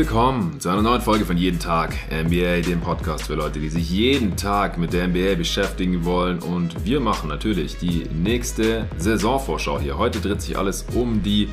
Willkommen zu einer neuen Folge von Jeden Tag NBA, dem Podcast für Leute, die sich jeden Tag mit der NBA beschäftigen wollen. Und wir machen natürlich die nächste Saisonvorschau hier. Heute dreht sich alles um die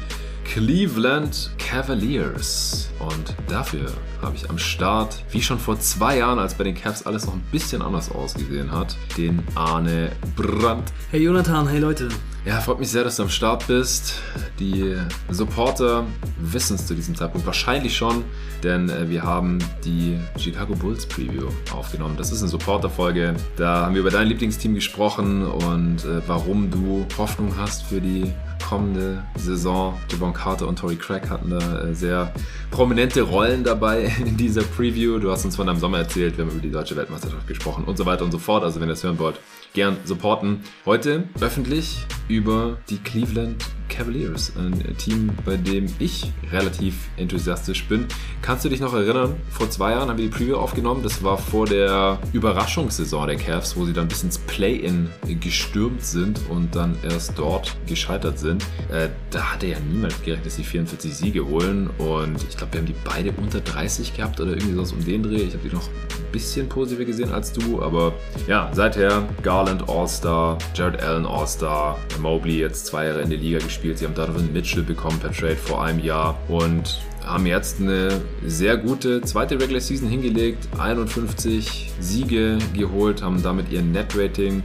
Cleveland Cavaliers. Und dafür habe ich am Start, wie schon vor zwei Jahren, als bei den Cavs alles noch ein bisschen anders ausgesehen hat, den Arne Brandt. Hey Jonathan, hey Leute. Ja, freut mich sehr, dass du am Start bist. Die Supporter wissen es zu diesem Zeitpunkt wahrscheinlich schon, denn äh, wir haben die Chicago Bulls Preview aufgenommen. Das ist eine Supporter-Folge. Da haben wir über dein Lieblingsteam gesprochen und äh, warum du Hoffnung hast für die kommende Saison. Javon Carter und Tory Craig hatten da äh, sehr prominente Rollen dabei in dieser Preview. Du hast uns von deinem Sommer erzählt, wir haben über die deutsche Weltmeisterschaft gesprochen und so weiter und so fort. Also wenn ihr das hören wollt, gern supporten. Heute öffentlich über die Cleveland Cavaliers, ein Team, bei dem ich relativ enthusiastisch bin. Kannst du dich noch erinnern? Vor zwei Jahren haben wir die Preview aufgenommen. Das war vor der Überraschungssaison der Cavs, wo sie dann bis ins Play-In gestürmt sind und dann erst dort gescheitert sind. Äh, da hatte ja niemand gerechnet, dass sie 44 Siege holen und ich glaube, wir haben die beide unter 30 gehabt oder irgendwie sowas um den Dreh. Ich habe die noch ein bisschen positiver gesehen als du, aber ja, seither Garland All-Star, Jared Allen All-Star, Mobley jetzt zwei Jahre in der Liga gespielt. Sie haben Donovan Mitchell bekommen per Trade vor einem Jahr und haben jetzt eine sehr gute zweite Regular Season hingelegt, 51 Siege geholt, haben damit ihr Net-Rating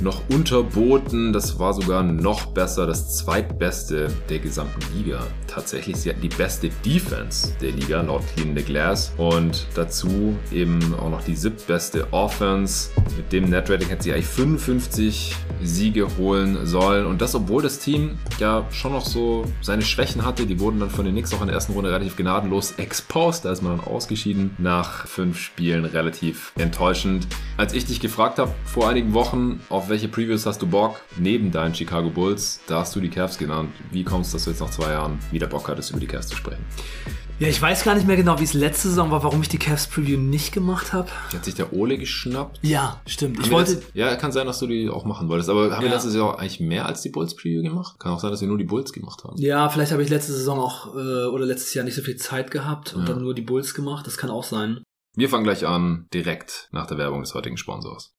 noch unterboten. Das war sogar noch besser, das zweitbeste der gesamten Liga. Tatsächlich, sie hatten die beste Defense der Liga laut Clean the Glass und dazu eben auch noch die siebtbeste Offense. Mit dem Netrating hätte sie eigentlich 55 Siege holen sollen und das, obwohl das Team ja schon noch so seine Schwächen hatte. Die wurden dann von den Knicks auch in der ersten Runde relativ gnadenlos exposed. Da ist man dann ausgeschieden nach fünf Spielen relativ enttäuschend. Als ich dich gefragt habe vor einigen Wochen, auf welche Previews hast du Bock? Neben deinen Chicago Bulls, da hast du die Cavs genannt. Wie kommst du, dass du jetzt nach zwei Jahren wieder Bock hattest, über die Cavs zu sprechen? Ja, ich weiß gar nicht mehr genau, wie es letzte Saison war, warum ich die Cavs Preview nicht gemacht habe. Hat sich der Ole geschnappt? Ja, stimmt. Haben ich wollte. Das, ja, kann sein, dass du die auch machen wolltest. Aber haben ja. wir letztes Jahr eigentlich mehr als die Bulls Preview gemacht? Kann auch sein, dass wir nur die Bulls gemacht haben. Ja, vielleicht habe ich letzte Saison auch äh, oder letztes Jahr nicht so viel Zeit gehabt und ja. dann nur die Bulls gemacht. Das kann auch sein. Wir fangen gleich an, direkt nach der Werbung des heutigen Sponsors.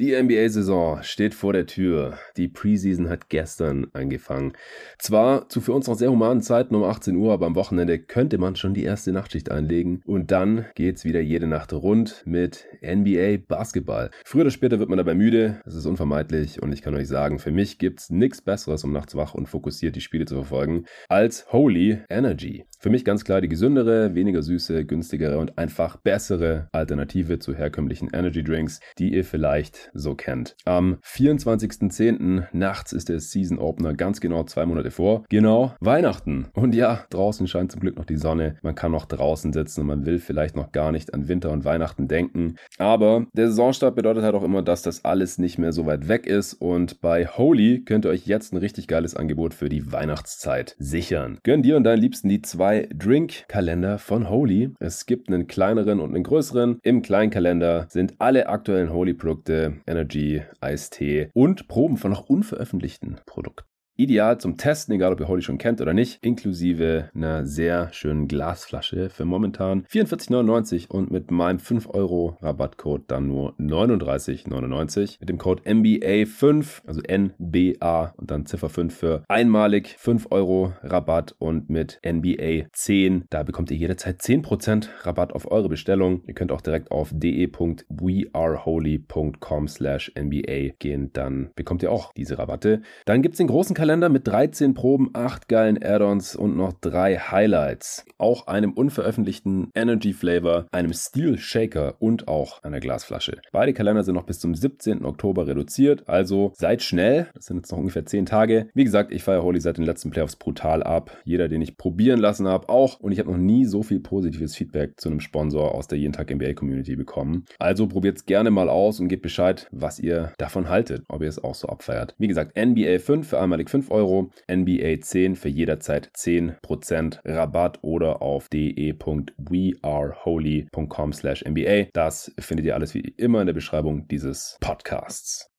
Die NBA-Saison steht vor der Tür. Die Preseason hat gestern angefangen. Zwar zu für uns noch sehr humanen Zeiten um 18 Uhr, aber am Wochenende könnte man schon die erste Nachtschicht einlegen. Und dann geht's wieder jede Nacht rund mit NBA Basketball. Früher oder später wird man dabei müde. Das ist unvermeidlich. Und ich kann euch sagen, für mich gibt's nichts Besseres, um nachts wach und fokussiert die Spiele zu verfolgen, als Holy Energy. Für mich ganz klar die gesündere, weniger süße, günstigere und einfach bessere Alternative zu herkömmlichen Energy Drinks, die ihr vielleicht so kennt. Am 24.10. nachts ist der Season Opener ganz genau zwei Monate vor. Genau, Weihnachten. Und ja, draußen scheint zum Glück noch die Sonne. Man kann noch draußen sitzen und man will vielleicht noch gar nicht an Winter und Weihnachten denken. Aber der Saisonstart bedeutet halt auch immer, dass das alles nicht mehr so weit weg ist. Und bei Holy könnt ihr euch jetzt ein richtig geiles Angebot für die Weihnachtszeit sichern. Gönn dir und deinen Liebsten die zwei Drink-Kalender von Holy. Es gibt einen kleineren und einen größeren. Im kleinen Kalender sind alle aktuellen Holy-Produkte Energy, Eistee und Proben von noch unveröffentlichten Produkten. Ideal zum Testen, egal ob ihr Holy schon kennt oder nicht, inklusive einer sehr schönen Glasflasche für momentan 44,99 und mit meinem 5 Euro Rabattcode dann nur 39,99. Mit dem Code NBA5, also NBA und dann Ziffer 5 für einmalig 5 Euro Rabatt und mit NBA 10, da bekommt ihr jederzeit 10% Rabatt auf eure Bestellung. Ihr könnt auch direkt auf de.weareholy.com slash NBA gehen, dann bekommt ihr auch diese Rabatte. Dann gibt es den großen Kalender mit 13 Proben, 8 geilen Add-ons und noch 3 Highlights. Auch einem unveröffentlichten Energy Flavor, einem Steel Shaker und auch einer Glasflasche. Beide Kalender sind noch bis zum 17. Oktober reduziert, also seid schnell. Das sind jetzt noch ungefähr 10 Tage. Wie gesagt, ich feiere Holy seit den letzten Playoffs brutal ab. Jeder, den ich probieren lassen habe, auch. Und ich habe noch nie so viel positives Feedback zu einem Sponsor aus der Jeden Tag NBA Community bekommen. Also probiert es gerne mal aus und gebt Bescheid, was ihr davon haltet, ob ihr es auch so abfeiert. Wie gesagt, NBA 5 für einmalig 5 Euro, NBA 10 für jederzeit 10% Rabatt oder auf de.weareholy.com slash NBA. Das findet ihr alles wie immer in der Beschreibung dieses Podcasts.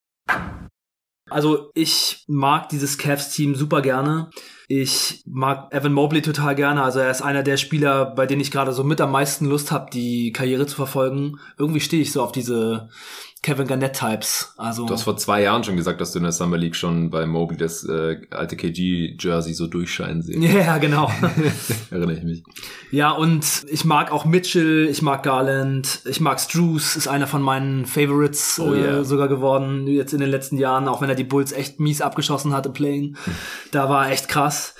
Also ich mag dieses Cavs-Team super gerne. Ich mag Evan Mobley total gerne. Also er ist einer der Spieler, bei denen ich gerade so mit am meisten Lust habe, die Karriere zu verfolgen. Irgendwie stehe ich so auf diese Kevin Garnett-Types. Also du hast vor zwei Jahren schon gesagt, dass du in der Summer League schon bei Mobley das äh, alte KG-Jersey so durchscheinen sehen. Ja, genau. Erinnere ich mich. Ja, und ich mag auch Mitchell, ich mag Garland, ich mag Struce, ist einer von meinen Favorites oh, yeah. äh, sogar geworden, jetzt in den letzten Jahren, auch wenn er die Bulls echt mies abgeschossen hat im Playing. da war echt krass.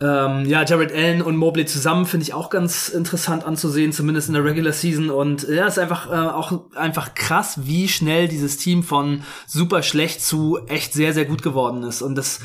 Ähm, ja, Jared Allen und Mobley zusammen finde ich auch ganz interessant anzusehen, zumindest in der Regular Season. Und ja, ist einfach äh, auch einfach krass, wie schnell dieses Team von super schlecht zu echt sehr, sehr gut geworden ist. Und das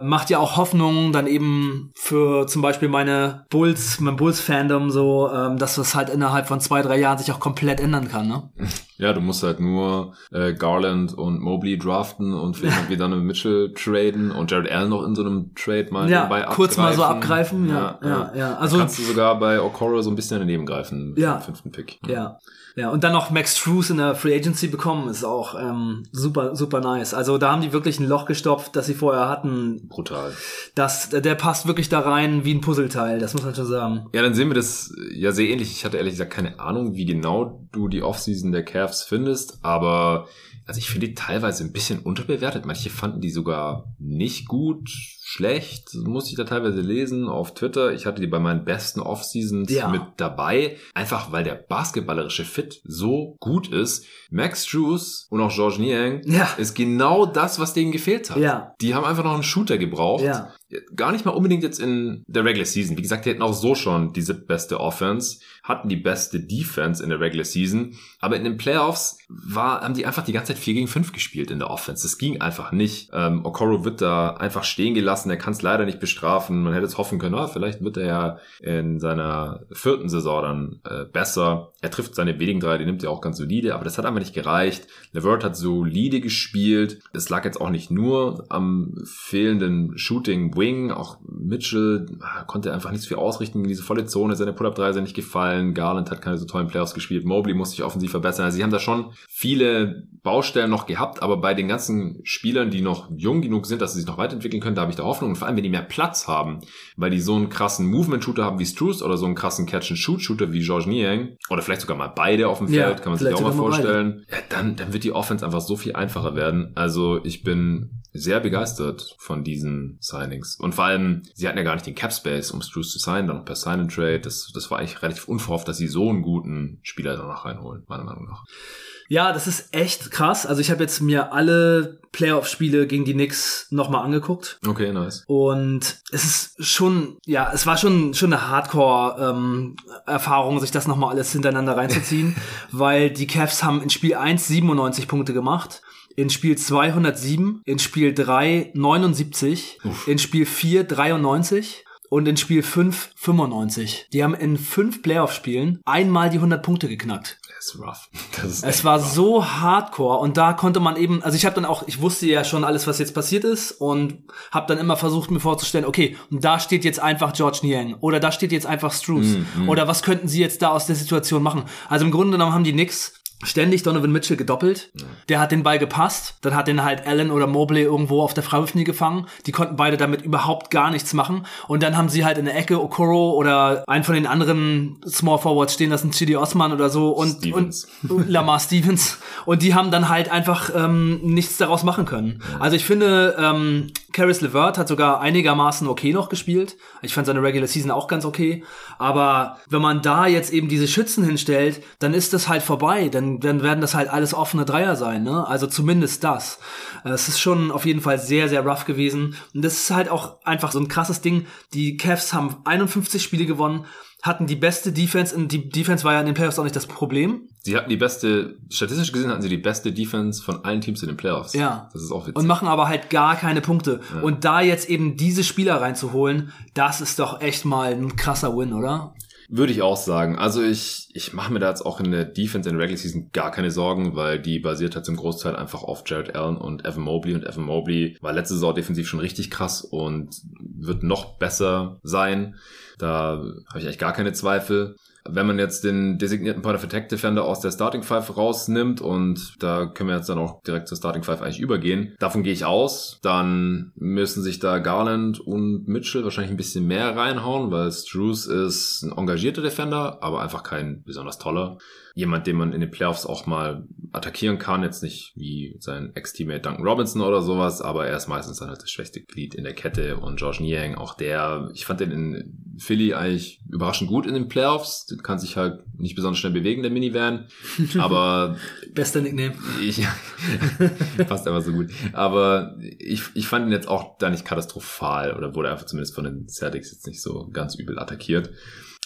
macht ja auch Hoffnung dann eben für zum Beispiel meine Bulls, mein Bulls-Fandom so, ähm, dass das halt innerhalb von zwei, drei Jahren sich auch komplett ändern kann, ne? Ja, du musst halt nur äh, Garland und Mobley draften und vielleicht wieder eine Mitchell traden und Jared Allen noch in so einem Trade mal ja, dabei kurz mal so abgreifen, ja, ja, ja. ja. Also kannst du sogar bei Okoro so ein bisschen daneben greifen ja, fünften Pick. Ja. ja. Ja, und dann noch Max Struess in der Free Agency bekommen, ist auch ähm, super, super nice. Also da haben die wirklich ein Loch gestopft, das sie vorher hatten. Brutal. Das, der passt wirklich da rein wie ein Puzzleteil, das muss man schon sagen. Ja, dann sehen wir das ja sehr ähnlich. Ich hatte ehrlich gesagt keine Ahnung, wie genau du die Offseason der Cavs findest, aber also ich finde die teilweise ein bisschen unterbewertet. Manche fanden die sogar nicht gut schlecht, muss ich da teilweise lesen auf Twitter. Ich hatte die bei meinen besten Off-Seasons ja. mit dabei, einfach weil der basketballerische Fit so gut ist. Max Drews und auch George Niang ja. ist genau das, was denen gefehlt hat. Ja. Die haben einfach noch einen Shooter gebraucht. Ja. Gar nicht mal unbedingt jetzt in der Regular Season. Wie gesagt, die hätten auch so schon diese beste Offense, hatten die beste Defense in der Regular Season, aber in den Playoffs war, haben die einfach die ganze Zeit 4 gegen 5 gespielt in der Offense. Das ging einfach nicht. Ähm, Okoro wird da einfach stehen gelassen, er kann es leider nicht bestrafen. Man hätte jetzt hoffen können, ah, vielleicht wird er ja in seiner vierten Saison dann äh, besser. Er trifft seine wenigen drei, die nimmt er auch ganz solide, aber das hat einfach nicht gereicht. LeVert hat solide gespielt. Es lag jetzt auch nicht nur am fehlenden Shooting Wing, auch Mitchell ah, konnte einfach nicht so viel ausrichten in diese volle Zone, seine Pull-Up-3 sind nicht gefallen, Garland hat keine so tollen Playoffs gespielt, Mobley musste sich offensiv verbessern. Also sie haben da schon viele Baustellen noch gehabt, aber bei den ganzen Spielern, die noch jung genug sind, dass sie sich noch weiterentwickeln können, da habe ich da Hoffnung. Und vor allem, wenn die mehr Platz haben, weil die so einen krassen Movement-Shooter haben wie Struce oder so einen krassen Catch-and-Shoot-Shooter wie George Niang oder vielleicht sogar mal beide auf dem Feld, ja, kann man sich auch mal vorstellen. Ja, dann, dann wird die Offense einfach so viel einfacher werden. Also ich bin sehr begeistert von diesen Signings. Und vor allem, sie hatten ja gar nicht den Cap Space, um Struce zu signen, dann noch per Sign and Trade. Das, das war eigentlich relativ unverhofft, dass sie so einen guten Spieler danach reinholen, meiner Meinung nach. Ja, das ist echt krass. Also ich habe jetzt mir alle Playoff-Spiele gegen die Knicks nochmal angeguckt. Okay, nice. Und es ist schon, ja, es war schon schon eine Hardcore-Erfahrung, ähm, sich das nochmal alles hintereinander reinzuziehen, weil die Cavs haben in Spiel 1 97 Punkte gemacht in Spiel 207, in Spiel 3 79, Uff. in Spiel 4 93 und in Spiel 5 95. Die haben in fünf Playoff-Spielen einmal die 100 Punkte geknackt. Ist rough. Das ist es war rough. so hardcore und da konnte man eben, also ich habe dann auch, ich wusste ja schon alles, was jetzt passiert ist und habe dann immer versucht mir vorzustellen, okay, und da steht jetzt einfach George Niang oder da steht jetzt einfach Struce mm, mm. oder was könnten sie jetzt da aus der Situation machen? Also im Grunde genommen haben die nix ständig Donovan Mitchell gedoppelt. Ja. Der hat den Ball gepasst. Dann hat den halt Allen oder Mobley irgendwo auf der Freiwurflinie gefangen. Die konnten beide damit überhaupt gar nichts machen. Und dann haben sie halt in der Ecke Okoro oder einen von den anderen Small Forwards stehen lassen, Chidi Osman oder so und, Stevens. und Lamar Stevens. Und die haben dann halt einfach ähm, nichts daraus machen können. Ja. Also ich finde, ähm, Caris LeVert hat sogar einigermaßen okay noch gespielt. Ich fand seine Regular Season auch ganz okay. Aber wenn man da jetzt eben diese Schützen hinstellt, dann ist das halt vorbei. Dann, dann werden das halt alles offene Dreier sein. Ne? Also zumindest das. Es ist schon auf jeden Fall sehr, sehr rough gewesen. Und das ist halt auch einfach so ein krasses Ding. Die Cavs haben 51 Spiele gewonnen hatten die beste Defense und die Defense war ja in den Playoffs auch nicht das Problem. Sie hatten die beste, statistisch gesehen hatten sie die beste Defense von allen Teams in den Playoffs. Ja. Das ist auch witzig. Und machen aber halt gar keine Punkte. Ja. Und da jetzt eben diese Spieler reinzuholen, das ist doch echt mal ein krasser Win, oder? Würde ich auch sagen. Also ich, ich mache mir da jetzt auch in der Defense in der Regular Season gar keine Sorgen, weil die basiert halt zum Großteil einfach auf Jared Allen und Evan Mobley. Und Evan Mobley war letzte Saison defensiv schon richtig krass und wird noch besser sein. Da habe ich eigentlich gar keine Zweifel. wenn man jetzt den designierten Point of Attack Defender aus der Starting Five rausnimmt und da können wir jetzt dann auch direkt zur Starting Five eigentlich übergehen, davon gehe ich aus, dann müssen sich da Garland und Mitchell wahrscheinlich ein bisschen mehr reinhauen, weil Struce ist ein engagierter Defender, aber einfach kein besonders toller jemand, den man in den Playoffs auch mal attackieren kann. Jetzt nicht wie sein Ex-Teammate Duncan Robinson oder sowas, aber er ist meistens dann halt das schwächste Glied in der Kette und George Niang, auch der, ich fand den in Philly eigentlich überraschend gut in den Playoffs. Den kann sich halt nicht besonders schnell bewegen, der Minivan, aber Bester Nickname. Ich, passt einfach so gut. Aber ich, ich fand ihn jetzt auch da nicht katastrophal oder wurde einfach zumindest von den Celtics jetzt nicht so ganz übel attackiert.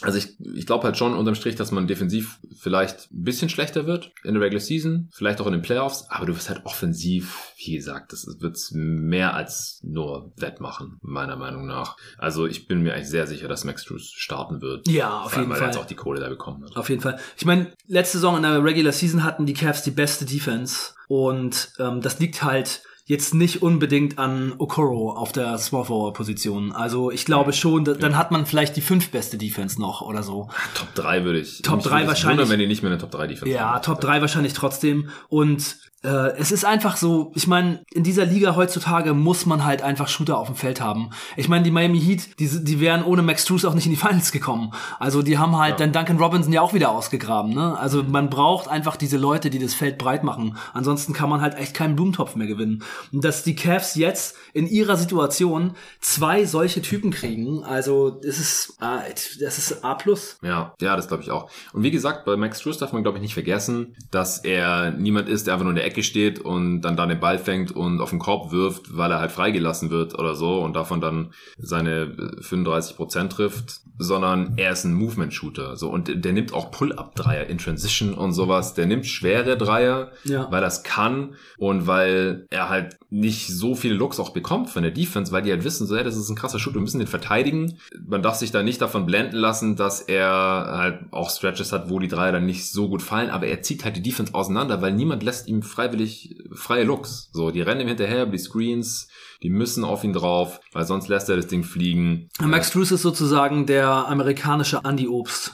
Also ich, ich glaube halt schon unterm Strich, dass man defensiv vielleicht ein bisschen schlechter wird in der Regular Season, vielleicht auch in den Playoffs, aber du wirst halt offensiv, wie gesagt, das wird mehr als nur wettmachen, meiner Meinung nach. Also ich bin mir eigentlich sehr sicher, dass Max Drews starten wird. Ja, auf jeden weil Fall. er jetzt auch die Kohle da bekommen hat. Auf jeden Fall. Ich meine, letzte Saison in der Regular Season hatten die Cavs die beste Defense und ähm, das liegt halt jetzt nicht unbedingt an Okoro auf der Small Forward Position. Also ich glaube schon, da, dann hat man vielleicht die fünf beste Defense noch oder so. Top 3 würde ich. Top mich drei würde es wahrscheinlich. Wundern, wenn die nicht mehr eine Top 3 Defense Ja, haben. Top 3 wahrscheinlich trotzdem. Und äh, es ist einfach so, ich meine, in dieser Liga heutzutage muss man halt einfach Shooter auf dem Feld haben. Ich meine, die Miami Heat, die, die wären ohne Max Strus auch nicht in die Finals gekommen. Also die haben halt dann Duncan Robinson ja auch wieder ausgegraben. Ne? Also man braucht einfach diese Leute, die das Feld breit machen. Ansonsten kann man halt echt keinen Blumentopf mehr gewinnen. Und dass die Cavs jetzt in ihrer Situation zwei solche Typen kriegen, also das ist, äh, das ist A+. Ja, ja, das glaube ich auch. Und wie gesagt, bei Max Strus darf man, glaube ich, nicht vergessen, dass er niemand ist, der einfach nur in der Ecke steht und dann da den Ball fängt und auf den Korb wirft, weil er halt freigelassen wird oder so und davon dann seine äh, 35 Prozent trifft, sondern er ist ein Movement-Shooter. So und der nimmt auch Pull-up-Dreier in Transition und sowas. Der nimmt schwere Dreier, Ja. weil er es kann und weil er halt nicht so viele Looks auch bekommt von der Defense, weil die halt wissen, so, hey, das ist ein krasser Shooter, wir müssen den verteidigen. Man darf sich da nicht davon blenden lassen, dass er halt auch Stretches hat, wo die Dreier dann nicht so gut fallen, aber er zieht halt die Defense auseinander, weil niemand lässt ihm freiwillig freie Looks. So, die rennen ihm hinterher, die Screens, die müssen auf ihn drauf, weil sonst lässt er das Ding fliegen. Max Strus ist sozusagen der amerikanische Andy Obst.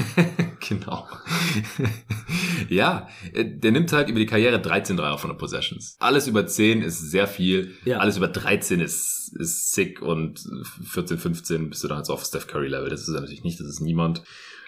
genau. ja, äh, der nimmt halt über die Karriere 13 Dreier von den Possessions. Alles über 10 ist sehr viel. Ja. Alles über 13 ist, ist sick und 14, 15 bist du dann halt so auf Steph Curry Level. Das ist er natürlich nicht, das ist niemand.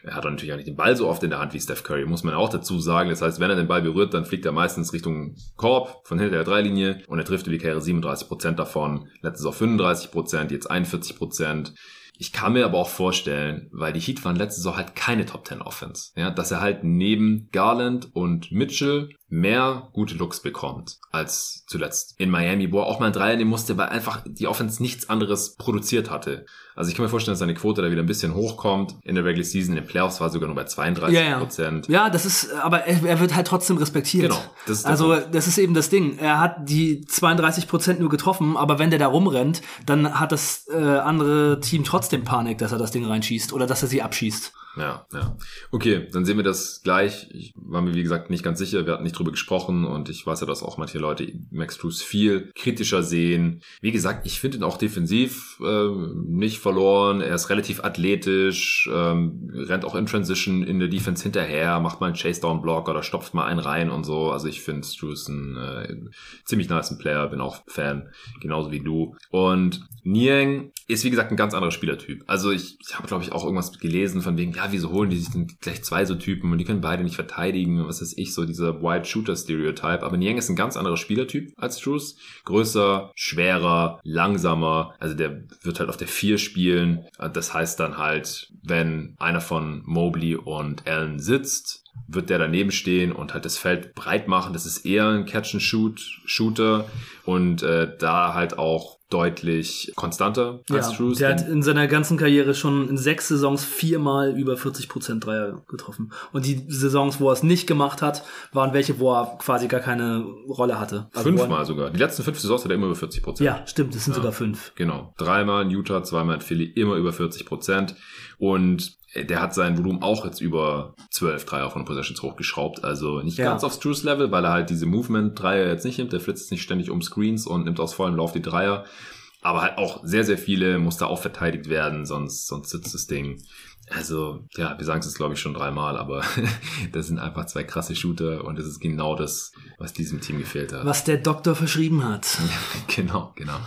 Er hat auch natürlich auch nicht den Ball so oft in der Hand wie Steph Curry, muss man auch dazu sagen. Das heißt, wenn er den Ball berührt, dann fliegt er meistens Richtung Korb von hinter der Dreilinie und er trifft über die Karriere 37% davon. Letztes auf 35%, jetzt 41%. Ich kann mir aber auch vorstellen, weil die Heat waren letzte Saison halt keine Top 10 Offense, ja, dass er halt neben Garland und Mitchell mehr gute Looks bekommt als zuletzt in Miami, wo er auch mal einen Dreier nehmen musste, weil einfach die Offense nichts anderes produziert hatte. Also ich kann mir vorstellen, dass seine Quote da wieder ein bisschen hochkommt. In der Regular Season, in den Playoffs war er sogar nur bei 32 Ja, ja. Prozent. Ja, das ist, aber er, er wird halt trotzdem respektiert. Genau, das also Punkt. das ist eben das Ding. Er hat die 32 Prozent nur getroffen, aber wenn der da rumrennt, dann hat das äh, andere Team trotzdem Panik, dass er das Ding reinschießt oder dass er sie abschießt. Ja, ja. Okay, dann sehen wir das gleich. Ich war mir, wie gesagt, nicht ganz sicher. Wir hatten nicht drüber gesprochen und ich weiß ja, dass auch manche Leute Max Drews viel kritischer sehen. Wie gesagt, ich finde ihn auch defensiv äh, nicht verloren. Er ist relativ athletisch, ähm, rennt auch in Transition in der Defense hinterher, macht mal einen Chase-Down-Block oder stopft mal einen rein und so. Also ich finde Drews ein äh, ziemlich nice Player, bin auch Fan, genauso wie du. Und Niang ist, wie gesagt, ein ganz anderer Spielertyp. Also ich, ich habe, glaube ich, auch irgendwas gelesen von wegen, ja, wieso holen die sich denn gleich zwei so Typen und die können beide nicht verteidigen, was weiß ich, so dieser White Shooter Stereotype. Aber Niang ist ein ganz anderer Spielertyp als Drews. Größer, schwerer, langsamer. Also der wird halt auf der vier spielen. Das heißt dann halt, wenn einer von Mobley und Allen sitzt, wird der daneben stehen und halt das Feld breit machen. Das ist eher ein Catch-and-Shoot-Shooter und äh, da halt auch deutlich konstanter als Ja, Drews. der hat in seiner ganzen Karriere schon in sechs Saisons viermal über 40 Prozent Dreier getroffen. Und die Saisons, wo er es nicht gemacht hat, waren welche, wo er quasi gar keine Rolle hatte. Also Fünfmal sogar. Die letzten fünf Saisons hat er immer über 40 Prozent. Ja, stimmt, es sind sogar fünf. Genau. Dreimal in Utah, zweimal in Philly, immer über 40 Prozent. Und der hat sein Volumen auch jetzt über 12 Dreier von Possessions hochgeschraubt. Also nicht Ja. ganz aufs Truce Level, weil er halt diese Movement-Dreier jetzt nicht nimmt. Der flitzt nicht ständig um Screens und nimmt aus vollem Lauf die Dreier. Aber halt auch sehr, sehr viele muss da auch verteidigt werden, sonst, sonst sitzt das Ding. Also, ja, wir sagen es jetzt, glaube ich, schon dreimal, aber das sind einfach zwei krasse Shooter und das ist genau das, was diesem Team gefehlt hat. Was der Doktor verschrieben hat. genau, genau.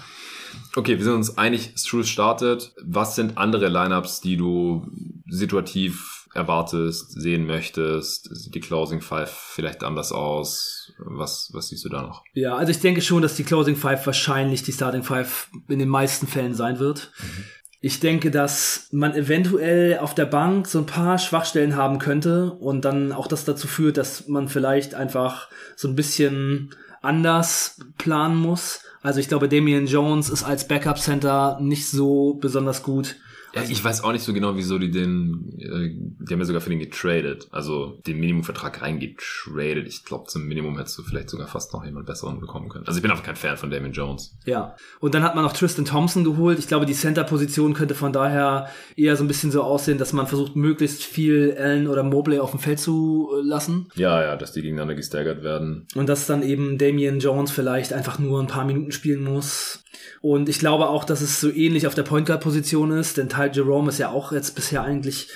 Okay, wir sind uns einig, Struce startet. Was sind andere Lineups, die du situativ erwartest, sehen möchtest? Sieht die Closing Five vielleicht anders aus? Was, was siehst du da noch? Ja, also ich denke schon, dass die Closing Five wahrscheinlich die Starting Five in den meisten Fällen sein wird. Mhm. Ich denke, dass man eventuell auf der Bank so ein paar Schwachstellen haben könnte und dann auch das dazu führt, dass man vielleicht einfach so ein bisschen anders planen muss. Also ich glaube, Damian Jones ist als Backup Center nicht so besonders gut. Ja, ich weiß auch nicht so genau, wieso die den, äh, die haben ja sogar für den getradet, also den Minimumvertrag reingetradet. Ich glaube, zum Minimum hättest du vielleicht sogar fast noch jemand besseren bekommen können. Also ich bin einfach kein Fan von Damon Jones. Ja. Und dann hat man noch Tristan Thompson geholt. Ich glaube, die Center-Position könnte von daher eher so ein bisschen so aussehen, dass man versucht, möglichst viel Allen oder Mobley auf dem Feld zu lassen. Ja, ja, dass die gegeneinander gestaggert werden. Und dass dann eben Damian Jones vielleicht einfach nur ein paar Minuten spielen muss. Und ich glaube auch, dass es so ähnlich auf der Point Guard Position ist, denn Ty Jerome ist ja auch jetzt bisher eigentlich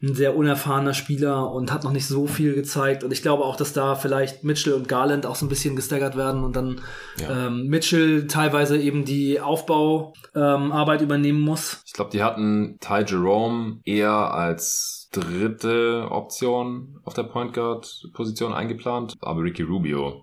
ein sehr unerfahrener Spieler und hat noch nicht so viel gezeigt. Und ich glaube auch, dass da vielleicht Mitchell und Garland auch so ein bisschen gestaggert werden und dann ja. ähm, Mitchell teilweise eben die Aufbauarbeit ähm, übernehmen muss. Ich glaube, die hatten Ty Jerome eher als dritte Option auf der Point Guard Position eingeplant, aber Ricky Rubio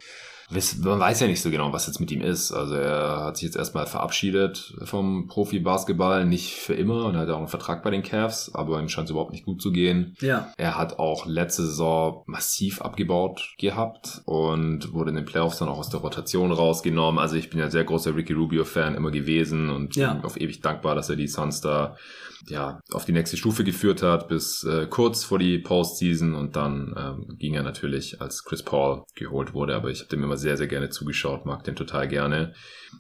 man weiß ja nicht so genau, was jetzt mit ihm ist. Also er hat sich jetzt erstmal verabschiedet vom Profi-Basketball, nicht für immer und hat auch einen Vertrag bei den Cavs, aber ihm scheint es überhaupt nicht gut zu gehen. Ja. Er hat auch letzte Saison massiv abgebaut gehabt und wurde in den Playoffs dann auch aus der Rotation rausgenommen. Also ich bin ja sehr großer Ricky Rubio-Fan immer gewesen und ja. bin auf ewig dankbar, dass er die Suns da ja, auf die nächste Stufe geführt hat, bis äh, kurz vor die Postseason und dann ähm, ging er natürlich, als Chris Paul geholt wurde, aber ich habe dem immer sehr, sehr gerne zugeschaut, mag den total gerne.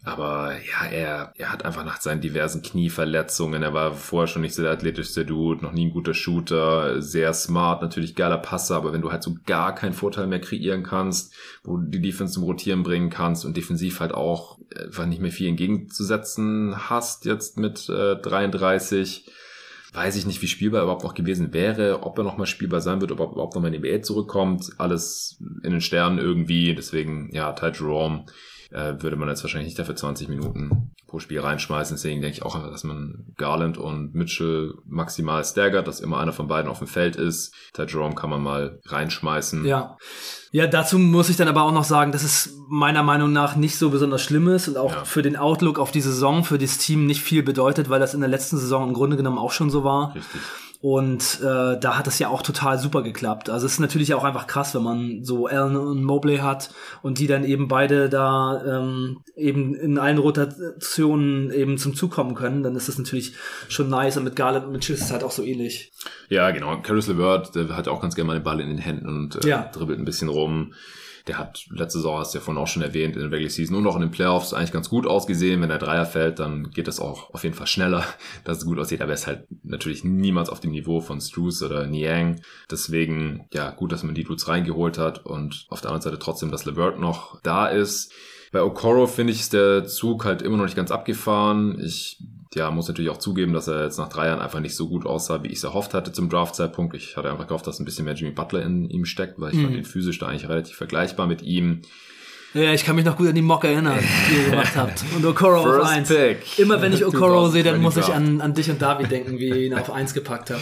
Aber ja, er, er hat einfach nach seinen diversen Knieverletzungen, er war vorher schon nicht so der athletischste Dude, noch nie ein guter Shooter, sehr smart, natürlich geiler Passer, aber wenn du halt so gar keinen Vorteil mehr kreieren kannst, wo du die Defense zum Rotieren bringen kannst und defensiv halt auch einfach nicht mehr viel entgegenzusetzen hast jetzt mit äh, 33, weiß ich nicht, wie spielbar er überhaupt noch gewesen wäre, ob er nochmal spielbar sein wird, ob er überhaupt nochmal in die NBA zurückkommt. Alles in den Sternen irgendwie. Deswegen, ja, Ty Jerome äh, würde man jetzt wahrscheinlich nicht dafür 20 Minuten pro Spiel reinschmeißen. Deswegen denke ich auch einfach, dass man Garland und Mitchell maximal staggert, dass immer einer von beiden auf dem Feld ist. Ty Jerome kann man mal reinschmeißen. Ja. Ja, dazu muss ich dann aber auch noch sagen, dass es meiner Meinung nach nicht so besonders schlimm ist und auch ja. für den Outlook auf die Saison, für das Team nicht viel bedeutet, weil das in der letzten Saison im Grunde genommen auch schon so war. Richtig. Und äh, da hat es ja auch total super geklappt. Also es ist natürlich auch einfach krass, wenn man so Allen und Mobley hat und die dann eben beide da ähm, eben in allen Rotationen eben zum Zug kommen können, dann ist das natürlich schon nice. Und mit Garland und mit Schiss ist es halt auch so ähnlich. Ja, genau. Caris LeVert, der hat auch ganz gerne mal den Ball in den Händen und äh, ja. dribbelt ein bisschen rum. Der hat letzte Saison, hast du ja vorhin auch schon erwähnt, in der Regular Season und auch in den Playoffs eigentlich ganz gut ausgesehen. Wenn der Dreier fällt, dann geht das auch auf jeden Fall schneller, dass es gut aussieht. Aber er ist halt natürlich niemals auf dem Niveau von Struce oder Niang. Deswegen, ja, gut, dass man die Dudes reingeholt hat und auf der anderen Seite trotzdem, dass LeVert noch da ist. Bei Okoro finde ich, ist der Zug halt immer noch nicht ganz abgefahren. Ich ja, muss natürlich auch zugeben, dass er jetzt nach drei Jahren einfach nicht so gut aussah, wie ich es erhofft hatte zum Draft-Zeitpunkt. Ich hatte einfach gehofft, dass ein bisschen mehr Jimmy Butler in ihm steckt, weil ich mhm. fand ihn physisch da eigentlich relativ vergleichbar mit ihm. Ja, ich kann mich noch gut an die Mock erinnern, die ihr gemacht habt. Und Okoro First auf 1. Pick. Immer wenn ich Okoro sehe, dann muss ich an, an dich und David denken, wie ihr ihn auf 1 gepackt habt.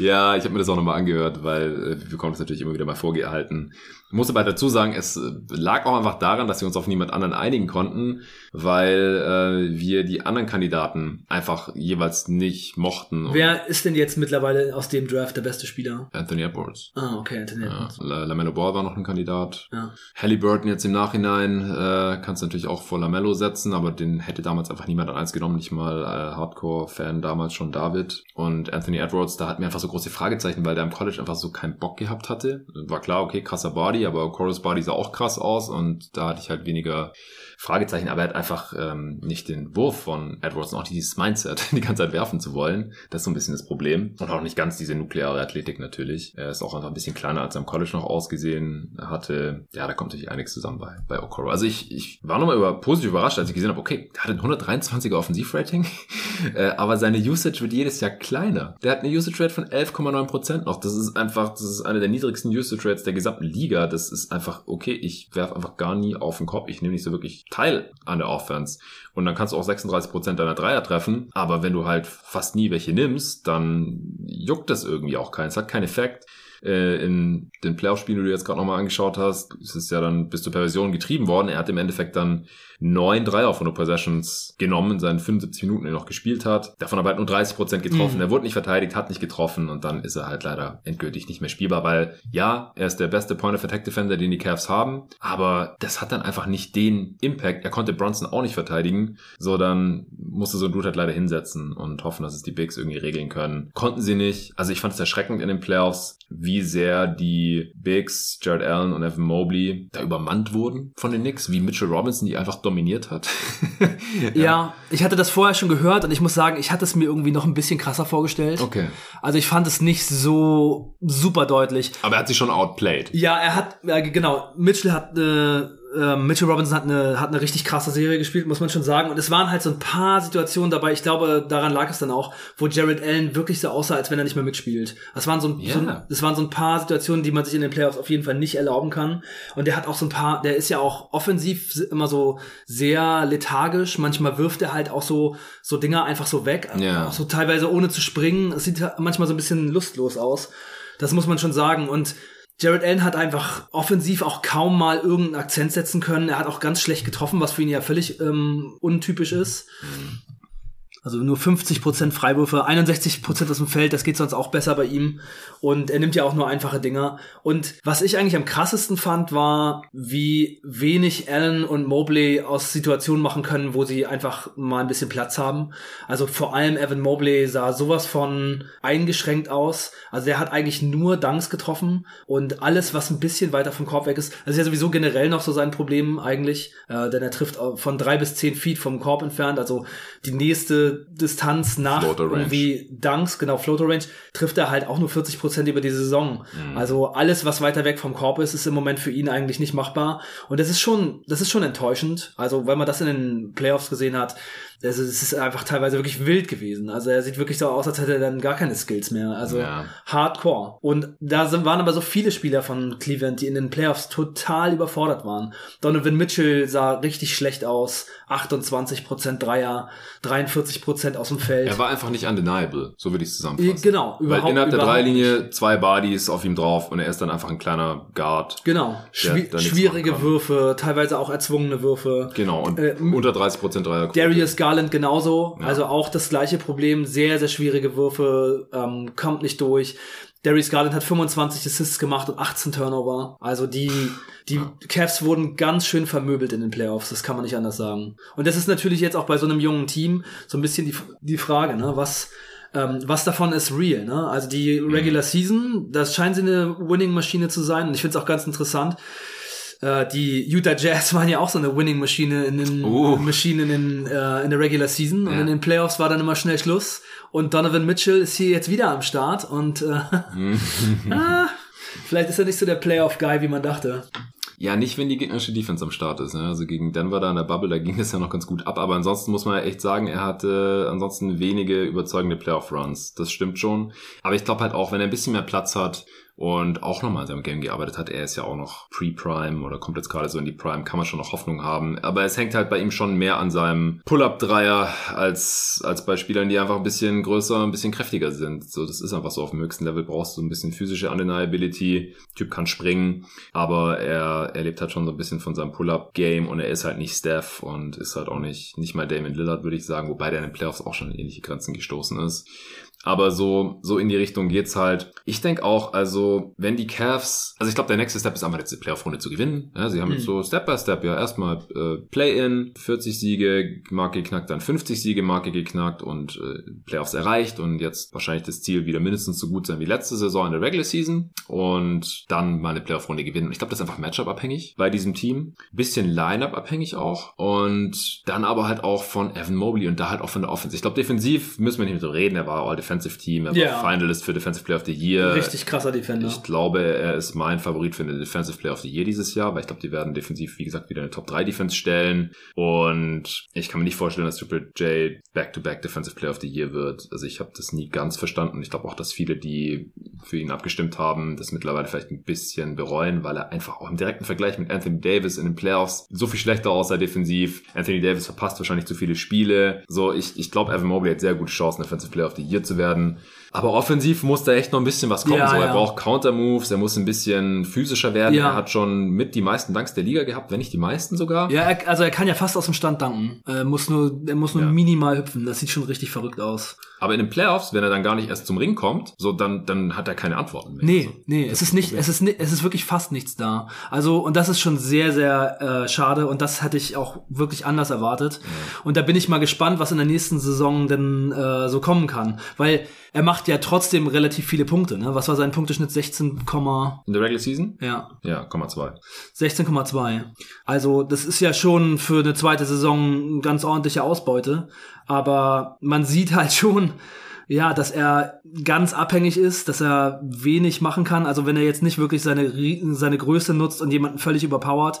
Ja, ich habe mir das auch nochmal angehört, weil äh, wir konnten es natürlich immer wieder mal vorgehalten. Ich muss aber dazu sagen, es äh, lag auch einfach daran, dass wir uns auf niemand anderen einigen konnten, weil äh, wir die anderen Kandidaten einfach jeweils nicht mochten. Wer ist denn jetzt mittlerweile aus dem Draft der beste Spieler? Anthony Edwards. Ah, okay, Anthony Edwards. Ja, Lamello Ball war noch ein Kandidat. Ja. Halliburton jetzt im Nachhinein äh, kannst du natürlich auch vor Lamello setzen, aber den hätte damals einfach niemand an eins genommen, nicht mal äh, Hardcore-Fan damals schon David. Und Anthony Edwards, da hatten wir einfach so große Fragezeichen, weil der im College einfach so keinen Bock gehabt hatte. War klar, okay, krasser Body, Body, aber Chorus Body sah auch krass aus und da hatte ich halt weniger Fragezeichen, aber er hat einfach ähm, nicht den Wurf von Edwards und auch dieses Mindset, die ganze Zeit werfen zu wollen. Das ist so ein bisschen das Problem. Und auch nicht ganz diese nukleare Athletik natürlich. Er ist auch einfach ein bisschen kleiner, als er im College noch ausgesehen hatte. Ja, da kommt natürlich einiges zusammen bei, bei Okoro. Also ich, ich war nochmal über, positiv überrascht, als ich gesehen habe, okay, der hat ein 123er Offensivrating, äh, aber seine Usage wird jedes Jahr kleiner. Der hat eine Usage Rate von 11,9% noch. Das ist einfach, das ist eine der niedrigsten Usage Rates der gesamten Liga. Das ist einfach, okay, ich werfe einfach gar nie auf den Kopf. Ich nehme nicht so wirklich teil an der Offense. Und dann kannst du auch 36% deiner Dreier treffen. Aber wenn du halt fast nie welche nimmst, dann juckt das irgendwie auch keinen. Es hat keinen Effekt äh, in den Playoff-Spielen, die du jetzt gerade nochmal angeschaut hast, ist es ja dann bis zur Perversion getrieben worden. Er hat im Endeffekt dann neun Dreier von den Possessions genommen in seinen 75 Minuten, die er noch gespielt hat. Davon aber halt nur 30 Prozent getroffen. Mhm. Er wurde nicht verteidigt, hat nicht getroffen und dann ist er halt leider endgültig nicht mehr spielbar, weil ja, er ist der beste Point-of-Attack-Defender, den die Cavs haben, aber das hat dann einfach nicht den Impact. Er konnte Bronson auch nicht verteidigen, so dann musste so ein Dude halt leider hinsetzen und hoffen, dass es die Bigs irgendwie regeln können. Konnten sie nicht. Also ich fand es erschreckend in den Playoffs, wie sehr die Bigs, Jared Allen und Evan Mobley da übermannt wurden von den Knicks, wie Mitchell Robinson, die einfach dominiert hat. ja. ja. ich hatte das vorher schon gehört und ich muss sagen, ich hatte es mir irgendwie noch ein bisschen krasser vorgestellt. Okay. Also ich fand es nicht so super deutlich. Aber er hat sich schon outplayed. Ja, er hat, genau, Mitchell hat eine äh, Mitchell Robinson hat eine, hat eine richtig krasse Serie gespielt, muss man schon sagen. Und es waren halt so ein paar Situationen dabei, ich glaube, daran lag es dann auch, wo Jared Allen wirklich so aussah, als wenn er nicht mehr mitspielt. Das waren so, yeah. so, das waren so ein paar Situationen, die man sich in den Playoffs auf jeden Fall nicht erlauben kann. Und der hat auch so ein paar, der ist ja auch offensiv immer so sehr lethargisch. Manchmal wirft er halt auch so, so Dinger einfach so weg. Yeah. Auch so teilweise ohne zu springen. Es sieht manchmal so ein bisschen lustlos aus. Das muss man schon sagen. Und Jared Allen hat einfach offensiv auch kaum mal irgendeinen Akzent setzen können. Er hat auch ganz schlecht getroffen, was für ihn ja völlig ähm, untypisch ist. Mhm. Also nur 50% Freiwürfe, 61% aus dem Feld, das geht sonst auch besser bei ihm. Und er nimmt ja auch nur einfache Dinger. Und was ich eigentlich am krassesten fand, war, wie wenig Allen und Mobley aus Situationen machen können, wo sie einfach mal ein bisschen Platz haben. Also vor allem Evan Mobley sah sowas von eingeschränkt aus. Also der hat eigentlich nur Dunks getroffen und alles, was ein bisschen weiter vom Korb weg ist. Das ist ja sowieso generell noch so sein Problem eigentlich, äh, denn er trifft von drei bis zehn Feet vom Korb entfernt. Also die nächste Distanz nach irgendwie Dunks, genau, Floater Range, trifft er halt auch nur 40 Prozent über die Saison. Mhm. Also alles, was weiter weg vom Korb ist, ist im Moment für ihn eigentlich nicht machbar. Und das ist schon, das ist schon enttäuschend. Also, weil man das in den Playoffs gesehen hat, also es ist einfach teilweise wirklich wild gewesen. Also er sieht wirklich so aus, als hätte er dann gar keine Skills mehr. Also ja. Hardcore. Und da sind, waren aber so viele Spieler von Cleveland, die in den Playoffs total überfordert waren. Donovan Mitchell sah richtig schlecht aus. 28% Dreier, 43% aus dem Feld. Er war einfach nicht undeniable, so würde ich es zusammenfassen. Genau. Überhaupt, Weil innerhalb der Dreilinie zwei Bodies auf ihm drauf und er ist dann einfach ein kleiner Guard. Genau. Schwi schwierige Würfe, teilweise auch erzwungene Würfe. Genau. Und äh, unter 30% Dreier. Darius Garland genauso. Ja. Also auch das gleiche Problem. Sehr, sehr schwierige Würfe, ähm, kommt nicht durch. Darius Garland hat 25 Assists gemacht und 18 Turnover. Also die, die Cavs wurden ganz schön vermöbelt in den Playoffs. Das kann man nicht anders sagen. Und das ist natürlich jetzt auch bei so einem jungen Team so ein bisschen die, die Frage, ne? Was, ähm, was davon ist real, ne? Also die Regular Season, das scheint sie eine Winning-Maschine zu sein. Und ich finde es auch ganz interessant. Äh, die Utah Jazz waren ja auch so eine Winning-Maschine in den uh. Maschine in, den, äh, in der Regular Season. Ja. Und in den Playoffs war dann immer schnell Schluss. Und Donovan Mitchell ist hier jetzt wieder am Start. Und äh, ah, vielleicht ist er nicht so der Playoff-Guy, wie man dachte. Ja, nicht, wenn die gegnerische Defense am Start ist. Ne? Also gegen Denver da in der Bubble, da ging es ja noch ganz gut ab. Aber ansonsten muss man ja echt sagen, er hatte ansonsten wenige überzeugende Playoff-Runs. Das stimmt schon. Aber ich glaube halt auch, wenn er ein bisschen mehr Platz hat, und auch nochmal an seinem Game gearbeitet hat. Er ist ja auch noch Pre-Prime oder kommt jetzt gerade so in die Prime, kann man schon noch Hoffnung haben. Aber es hängt halt bei ihm schon mehr an seinem Pull-Up-Dreier als, als bei Spielern, die einfach ein bisschen größer, ein bisschen kräftiger sind. So, das ist einfach so. Auf dem höchsten Level brauchst du ein bisschen physische Undeniability. Typ kann springen, aber er, er lebt halt schon so ein bisschen von seinem Pull-Up-Game und er ist halt nicht Steph und ist halt auch nicht, nicht mal Damon Lillard, würde ich sagen, wobei der in den Playoffs auch schon in ähnliche Grenzen gestoßen ist. Aber so, so in die Richtung geht's halt. Ich denke auch, also, wenn die Cavs, also ich glaube, der nächste Step ist einfach jetzt die Playoff-Runde zu gewinnen. Ja, sie haben mhm. jetzt so Step by Step ja erstmal äh, Play-In, 40 Siege, Marke geknackt, dann 50 Siege, Marke geknackt und äh, Playoffs erreicht und jetzt wahrscheinlich das Ziel wieder mindestens so gut sein wie letzte Saison in der Regular Season und dann mal eine Playoff-Runde gewinnen. Ich glaube, das ist einfach Matchup-abhängig bei diesem Team. Bisschen Line-Up-abhängig auch und dann aber halt auch von Evan Mobley und da halt auch von der Offense. Ich glaube, defensiv müssen wir nicht mehr so reden, er war all Defensive Team. Er Ja. war Finalist für Defensive Player of the Year. Richtig krasser Defender. Ich glaube, er ist mein Favorit für den Defensive Player of the Year dieses Jahr, weil ich glaube, die werden defensiv, wie gesagt, wieder eine Top 3 Defense stellen. Und ich kann mir nicht vorstellen, dass Triple J Back-to-Back Defensive Player of the Year wird. Also ich habe das nie ganz verstanden. Ich glaube auch, dass viele, die für ihn abgestimmt haben, das mittlerweile vielleicht ein bisschen bereuen, weil er einfach auch im direkten Vergleich mit Anthony Davis in den Playoffs so viel schlechter aussah defensiv. Anthony Davis verpasst wahrscheinlich zu viele Spiele. So, ich, ich glaube, Evan Mobley hat sehr gute Chancen, Defensive Player of the Year zu werden. Aber offensiv muss da echt noch ein bisschen was kommen. Ja, so, er ja. braucht Counter-Moves, er muss ein bisschen physischer werden. Ja. Er hat schon mit die meisten Dunks der Liga gehabt, wenn nicht die meisten sogar. Ja, er, also er kann ja fast aus dem Stand danken. Er muss nur, er muss nur minimal hüpfen. Das sieht schon richtig verrückt aus. Aber in den Playoffs, wenn er dann gar nicht erst zum Ring kommt, so dann, dann hat er keine Antworten mehr. Nee, So. nee, es ist nicht, es ist, es ist wirklich fast nichts da. Also, und das ist schon sehr, sehr äh, schade und das hätte ich auch wirklich anders erwartet. Und da bin ich mal gespannt, was in der nächsten Saison denn äh, so kommen kann. Weil er macht ja trotzdem relativ viele Punkte, ne? Was war sein Punkteschnitt? 16, In der Regular Season? ja, Ja, Komma zwei. 16,2. Also, das ist ja schon für eine zweite Saison ganz ordentliche Ausbeute. Aber man sieht halt schon, ja, dass er ganz abhängig ist, dass er wenig machen kann. Also, wenn er jetzt nicht wirklich seine, seine Größe nutzt und jemanden völlig überpowert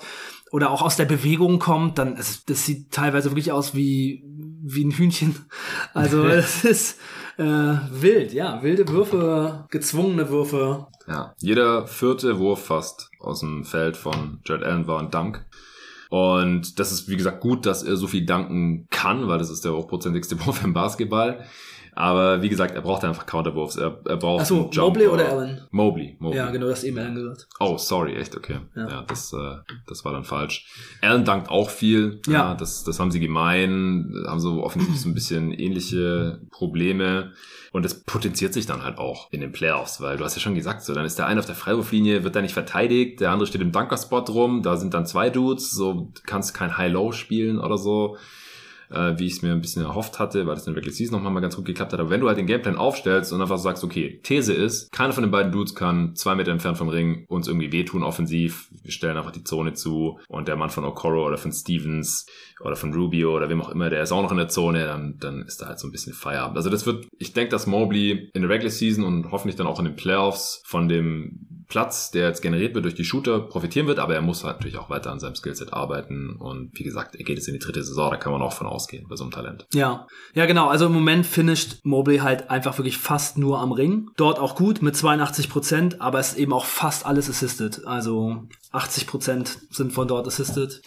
oder auch aus der Bewegung kommt, dann, es, das sieht teilweise wirklich aus wie, wie ein Hühnchen. Also, es ist, äh, wild, ja, wilde Würfe, gezwungene Würfe. Ja, jeder vierte Wurf fast aus dem Feld von Jared Allen war ein Dank. Und das ist, wie gesagt, gut, dass er so viel danken kann, weil das ist der hochprozentigste Wurf im Basketball. Aber wie gesagt, er braucht einfach Counterwurfs. Er, er braucht Ach so, einen. Mobley oder Allen? Mobley. Mobley. Ja, genau, das eben Allen gesagt. Oh, sorry, echt, okay. Ja. Ja, das, äh, das war dann falsch. Allen dankt auch viel. Ja. das, das haben sie gemein, haben so offensiv so ein bisschen ähnliche Probleme. Und das potenziert sich dann halt auch in den Playoffs, weil du hast ja schon gesagt, so, dann ist der eine auf der Freiwurflinie, wird da nicht verteidigt, der andere steht im Dunkerspot rum, da sind dann zwei Dudes, so kannst kein High-Low spielen oder so äh, wie ich es mir ein bisschen erhofft hatte, weil das in der Regular Season nochmal mal ganz gut geklappt hat. Aber wenn du halt den Gameplan aufstellst und einfach sagst, okay, These ist, keiner von den beiden Dudes kann zwei Meter entfernt vom Ring uns irgendwie wehtun offensiv. Wir stellen einfach die Zone zu und der Mann von Okoro oder von Stevens oder von Rubio oder wem auch immer, der ist auch noch in der Zone, dann, dann ist da halt so ein bisschen Feierabend. Also das wird, ich denke, dass Mobley in der Regular Season und hoffentlich dann auch in den Playoffs von dem Platz, der jetzt generiert wird durch die Shooter, profitieren wird, aber er muss halt natürlich auch weiter an seinem Skillset arbeiten und wie gesagt, er geht jetzt in die dritte Saison, da kann man auch von ausgehen bei so einem Talent. Ja, ja genau. Also im Moment finisht Mobley halt einfach wirklich fast nur am Ring. Dort auch gut mit 82 Prozent, aber es ist eben auch fast alles assisted. Also 80 Prozent sind von dort assisted.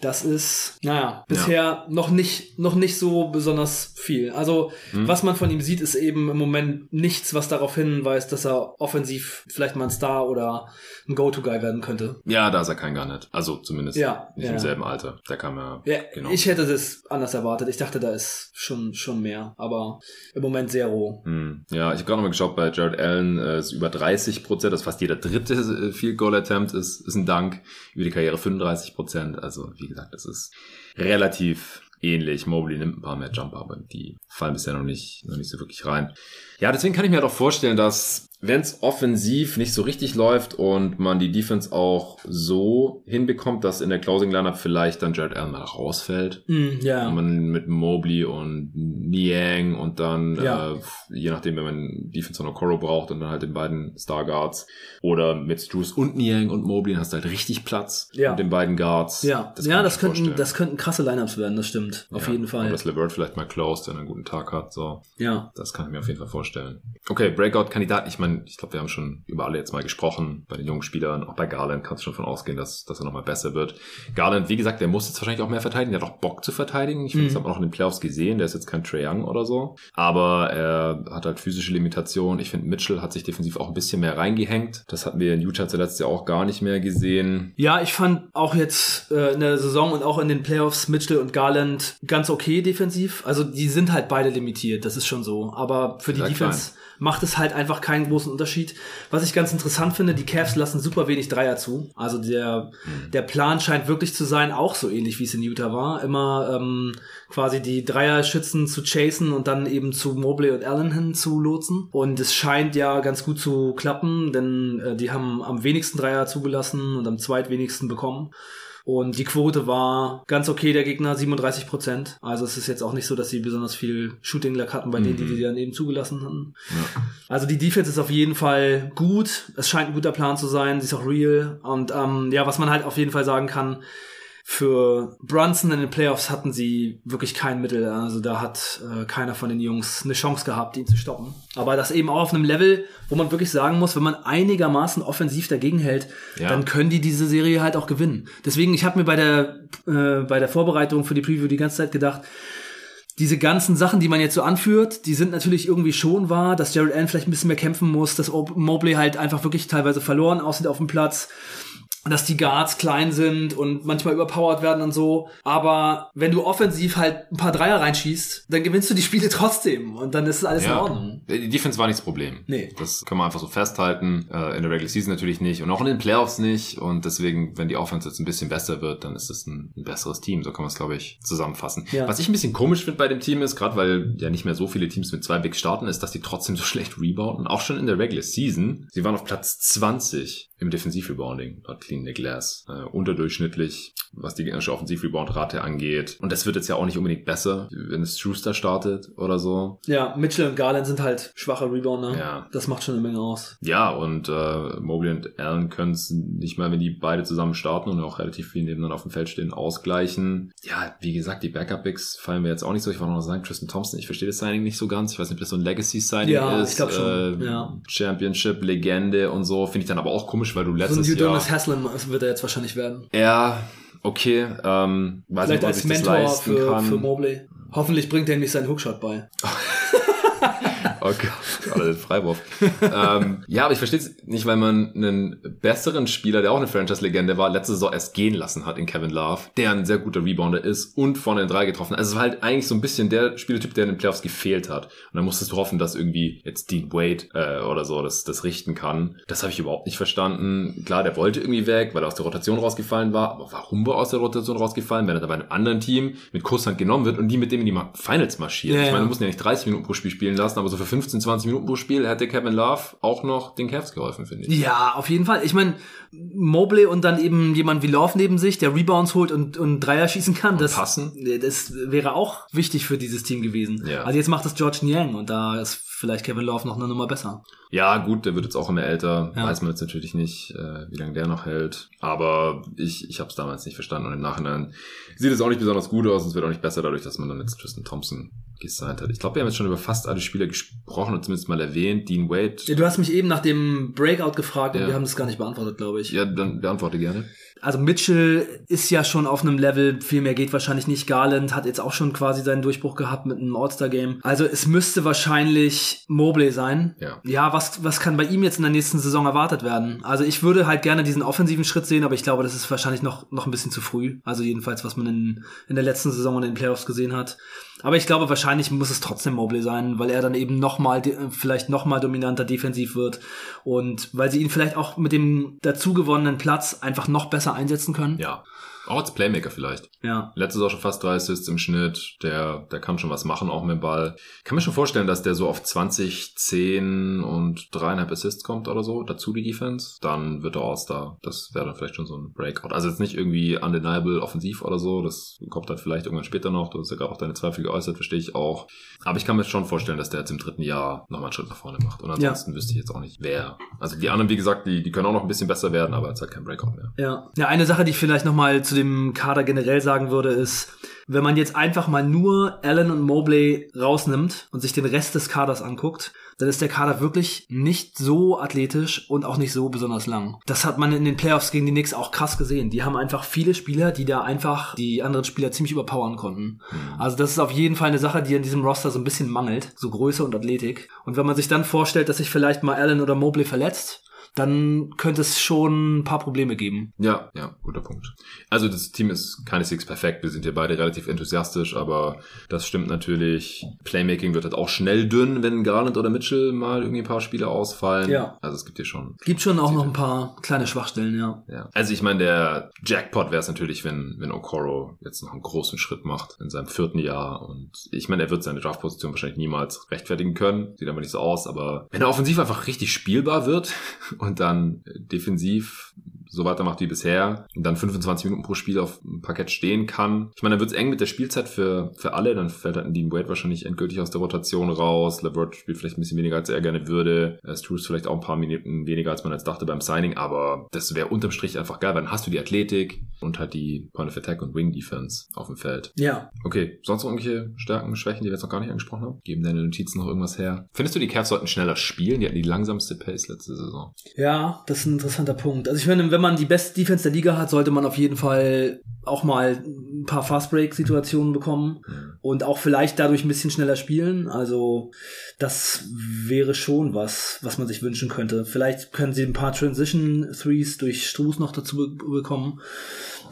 Das ist, naja, bisher noch nicht, noch nicht so besonders viel. Also was man von ihm sieht, ist eben im Moment nichts, was darauf hinweist, dass er offensiv vielleicht mal ein Star oder ein Go-To-Guy werden könnte. Ja, da ist er kein Garnett. Also zumindest Ja, nicht ja. im selben Alter. Da kam er, Ja, genau. ich hätte das anders erwartet. Ich dachte, da ist schon, schon mehr, aber im Moment sehr roh. Hm. Ja, ich habe gerade nochmal geschaut, bei Jared Allen äh, ist über 30 Prozent, das ist fast jeder dritte äh, Field Goal Attempt ist, ist ein Dank. Über die Karriere 35 Prozent. Also wie gesagt, das ist relativ ähnlich. Mobley nimmt ein paar mehr Jumper, aber die fallen bisher noch nicht, noch nicht so wirklich rein. Ja, deswegen kann ich mir halt auch vorstellen, dass wenn es offensiv nicht so richtig läuft und man die Defense auch so hinbekommt, dass in der Closing Lineup vielleicht dann Jared Allen mal rausfällt, Mm, ja. wenn man mit Mobley und Niang und dann, Ja. äh, je nachdem, wenn man Defense von Okoro braucht und dann halt den beiden Star Guards oder mit Struce und Niang und Mobley, dann hast du halt richtig Platz Ja. mit den beiden Guards. Ja, kann ja, das könnten, vorstellen. das könnten krasse Lineups werden, das stimmt. Auf Ja. jeden Fall. Und dass LeVert vielleicht mal closed, wenn er einen guten Tag hat, so. ja. Das kann ich mir auf jeden Fall vorstellen. Okay, Breakout-Kandidat. Ich meine, ich glaube, wir haben schon über alle jetzt mal gesprochen. Bei den jungen Spielern, auch bei Garland kannst du schon von ausgehen, dass, dass er nochmal besser wird. Garland, wie gesagt, der muss jetzt wahrscheinlich auch mehr verteidigen. Der hat auch Bock zu verteidigen. Ich finde, Mhm. das hat man auch in den Playoffs gesehen. Der ist jetzt kein Trae Young oder so. Aber er hat halt physische Limitationen. Ich finde, Mitchell hat sich defensiv auch ein bisschen mehr reingehängt. Das hatten wir in Utah zuletzt ja auch gar nicht mehr gesehen. Ja, ich fand auch jetzt äh, in der Saison und auch in den Playoffs Mitchell und Garland ganz okay defensiv. Also die sind halt beide limitiert, das ist schon so. Aber für die Sehr Defense macht es halt einfach keinen großen Unterschied. Was ich ganz interessant finde, die Cavs lassen super wenig Dreier zu. Also der, der Plan scheint wirklich zu sein, auch so ähnlich wie es in Utah war, immer ähm, quasi die Dreier-Schützen zu chasen und dann eben zu Mobley und Allen hin zu lotsen. Und es scheint ja ganz gut zu klappen, denn äh, die haben am wenigsten Dreier zugelassen und am zweitwenigsten bekommen. Und die Quote war ganz okay, der Gegner 37 Prozent. Also es ist jetzt auch nicht so, dass sie besonders viel Shooting-Luck hatten bei denen, die Mhm. sie dann eben zugelassen hatten. Ja. Also die Defense ist auf jeden Fall gut. Es scheint ein guter Plan zu sein. Sie ist auch real. Und ähm, ja, was man halt auf jeden Fall sagen kann, für Brunson in den Playoffs hatten sie wirklich kein Mittel. Also da hat äh, keiner von den Jungs eine Chance gehabt, ihn zu stoppen. Aber das eben auch auf einem Level, wo man wirklich sagen muss, wenn man einigermaßen offensiv dagegen hält, Ja. dann können die diese Serie halt auch gewinnen. Deswegen, ich habe mir bei der äh, bei der Vorbereitung für die Preview die ganze Zeit gedacht, diese ganzen Sachen, die man jetzt so anführt, die sind natürlich irgendwie schon wahr, dass Jared Allen vielleicht ein bisschen mehr kämpfen muss, dass Ob- Mobley halt einfach wirklich teilweise verloren aussieht auf dem Platz, dass die Guards klein sind und manchmal überpowered werden und so. Aber wenn du offensiv halt ein paar Dreier reinschießt, dann gewinnst du die Spiele trotzdem und dann ist alles in Ordnung. Die Defense war nicht das Problem. Nee. Das kann man einfach so festhalten. Äh, in der Regular Season natürlich nicht und auch in den Playoffs nicht. Und deswegen, wenn die Offense jetzt ein bisschen besser wird, dann ist es ein, ein besseres Team. So kann man es, glaube ich, zusammenfassen. Ja. Was ich ein bisschen komisch finde bei dem Team ist, gerade weil ja nicht mehr so viele Teams mit zwei Bigs starten, ist, dass die trotzdem so schlecht rebounden. Auch schon in der Regular Season. Sie waren auf Platz 20 im Defensiv-Rebounding, The Glass. Äh, unterdurchschnittlich, was die gegnerische Offensiv-Rebound-Rate angeht. Und das wird jetzt ja auch nicht unbedingt besser, wenn es Schuster startet oder so. Ja, Mitchell und Garland sind halt schwache Rebounder. Ja. Das macht schon eine Menge aus. Ja, und äh, Mobley und Allen können es nicht mal, wenn die beide zusammen starten und auch relativ viel nebeneinander auf dem Feld stehen, ausgleichen. Ja, wie gesagt, die Backup-Bigs fallen mir jetzt auch nicht so. Ich wollte noch sagen, Tristan Thompson, ich verstehe das Signing nicht so ganz. Ich weiß nicht, ob das so ein Legacy-Signing Ja, ist. ich glaub schon, Äh, ja. Championship, Legende und so. Finde ich dann aber auch komisch, weil du So ein letztes Jahr... Udonis Haslam wird er jetzt wahrscheinlich werden. Ja, okay. Ähm, weiß Vielleicht nicht, als Mentor für, kann. für Mobley. Hoffentlich bringt er ihm nicht seinen Hookshot bei. Oh Gott, oder den Freiwurf. ähm, ja, aber ich verstehe es nicht, weil man einen besseren Spieler, der auch eine Franchise-Legende war, letzte Saison erst gehen lassen hat in Kevin Love, der ein sehr guter Rebounder ist und vorne in drei getroffen hat. Also es war halt eigentlich so ein bisschen der Spielertyp, der in den Playoffs gefehlt hat. Und dann musstest du hoffen, dass irgendwie jetzt Dean Wade äh, oder so das, das richten kann. Das habe ich überhaupt nicht verstanden. Klar, der wollte irgendwie weg, weil er aus der Rotation rausgefallen war. Aber warum war er aus der Rotation rausgefallen, wenn er da bei einem anderen Team mit Kusshand genommen wird und die mit dem in die Finals marschieren? Ja, ich meine, du musst ihn ja nicht 30 Minuten pro Spiel spielen lassen, aber so für 15, 20 Minuten pro Spiel hätte Kevin Love auch noch den Cavs geholfen, finde ich. Ja, auf jeden Fall. Ich meine, Mobley und dann eben jemand wie Love neben sich, der Rebounds holt und, und Dreier schießen kann, das, passen. das wäre auch wichtig für dieses Team gewesen. Ja. Also jetzt macht das George Niang und da ist vielleicht Kevin Love noch eine Nummer besser. Ja, gut, der wird jetzt auch immer älter. Ja. Weiß man jetzt natürlich nicht, äh, wie lange der noch hält. Aber ich, ich habe es damals nicht verstanden. Und im Nachhinein sieht es auch nicht besonders gut aus. Und es wird auch nicht besser dadurch, dass man dann jetzt Tristan Thompson gesigned hat. Ich glaube, wir haben jetzt schon über fast alle Spieler gesprochen und zumindest mal erwähnt. Dean Wade. Ja, du hast mich eben nach dem Breakout gefragt und Ja. wir haben das gar nicht beantwortet, glaube ich. Ja, dann beantworte gerne. Also Mitchell ist ja schon auf einem Level, viel mehr geht wahrscheinlich nicht. Garland hat jetzt auch schon quasi seinen Durchbruch gehabt mit einem All-Star-Game. Also es müsste wahrscheinlich Mobley sein. Ja. Ja, was, was kann bei ihm jetzt in der nächsten Saison erwartet werden? Also ich würde halt gerne diesen offensiven Schritt sehen, aber ich glaube, das ist wahrscheinlich noch, noch ein bisschen zu früh. Also jedenfalls, was man in, in der letzten Saison und in den Playoffs gesehen hat. Aber ich glaube, wahrscheinlich muss es trotzdem Mobley sein, weil er dann eben noch mal, de- vielleicht noch mal dominanter defensiv wird und weil sie ihn vielleicht auch mit dem dazu gewonnenen Platz einfach noch besser einsetzen können. Ja. Auch als Playmaker vielleicht. Ja. Letztes Jahr schon fast drei Assists im Schnitt. Der, der kann schon was machen, auch mit dem Ball. Kann mir schon vorstellen, dass der so auf 20, 10 und dreieinhalb Assists kommt oder so. Dazu die Defense. Dann wird er All-Star. Das wäre dann vielleicht schon so ein Breakout. Also jetzt nicht irgendwie undeniable offensiv oder so. Das kommt dann vielleicht irgendwann später noch. Du hast ja gerade auch deine Zweifel geäußert, verstehe ich auch. Aber ich kann mir schon vorstellen, dass der jetzt im dritten Jahr nochmal einen Schritt nach vorne macht. Und ansonsten wüsste ich jetzt auch nicht, wer. Also die anderen, wie gesagt, die, die können auch noch ein bisschen besser werden, aber jetzt halt kein Breakout mehr. Ja. Ja, eine Sache, die ich vielleicht noch mal zu dem Kader generell sagen würde, ist, wenn man jetzt einfach mal nur Allen und Mobley rausnimmt und sich den Rest des Kaders anguckt, dann ist der Kader wirklich nicht so athletisch und auch nicht so besonders lang. Das hat man in den Playoffs gegen die Knicks auch krass gesehen. Die haben einfach viele Spieler, die da einfach die anderen Spieler ziemlich überpowern konnten. Also das ist auf jeden Fall eine Sache, die an diesem Roster so ein bisschen mangelt. So Größe und Athletik. Und wenn man sich dann vorstellt, dass sich vielleicht mal Allen oder Mobley verletzt, dann könnte es schon ein paar Probleme geben. Ja, ja, guter Punkt. Also das Team ist keineswegs perfekt. Wir sind hier beide relativ enthusiastisch, aber das stimmt natürlich. Playmaking wird halt auch schnell dünn, wenn Garland oder Mitchell mal irgendwie ein paar Spiele ausfallen. Ja. Also es gibt hier schon. Gibt schon auch noch ein paar kleine Schwachstellen, ja. Ja. Also ich meine, der Jackpot wäre es natürlich, wenn, wenn Okoro jetzt noch einen großen Schritt macht in seinem vierten Jahr. Und ich meine, er wird seine Draftposition wahrscheinlich niemals rechtfertigen können. Sieht aber nicht so aus. Aber wenn er offensiv einfach richtig spielbar wird und dann defensiv so weitermacht wie bisher und dann 25 Minuten pro Spiel auf dem Parkett stehen kann. Ich meine, dann wird es eng mit der Spielzeit für, für alle. Dann fällt halt Dean Wade wahrscheinlich endgültig aus der Rotation raus. LeVert spielt vielleicht ein bisschen weniger, als er gerne würde. Äh, Struce vielleicht auch ein paar Minuten weniger, als man jetzt dachte beim Signing. Aber das wäre unterm Strich einfach geil, weil dann hast du die Athletik und halt die Point of Attack und Wing Defense auf dem Feld. Ja. Okay, sonst noch irgendwelche Stärken, Schwächen, die wir jetzt noch gar nicht angesprochen haben? Geben deine Notizen noch irgendwas her? Findest du, die Cavs sollten schneller spielen? Die hatten die langsamste Pace letzte Saison. Ja, das ist ein interessanter Punkt. Also ich finde, wenn man die beste Defense der Liga hat, sollte man auf jeden Fall auch mal ein paar Fast-Break-Situationen bekommen Mhm. und auch vielleicht dadurch ein bisschen schneller spielen. Also das wäre schon was, was man sich wünschen könnte. Vielleicht können sie ein paar Transition-Threes durch Struß noch dazu be bekommen.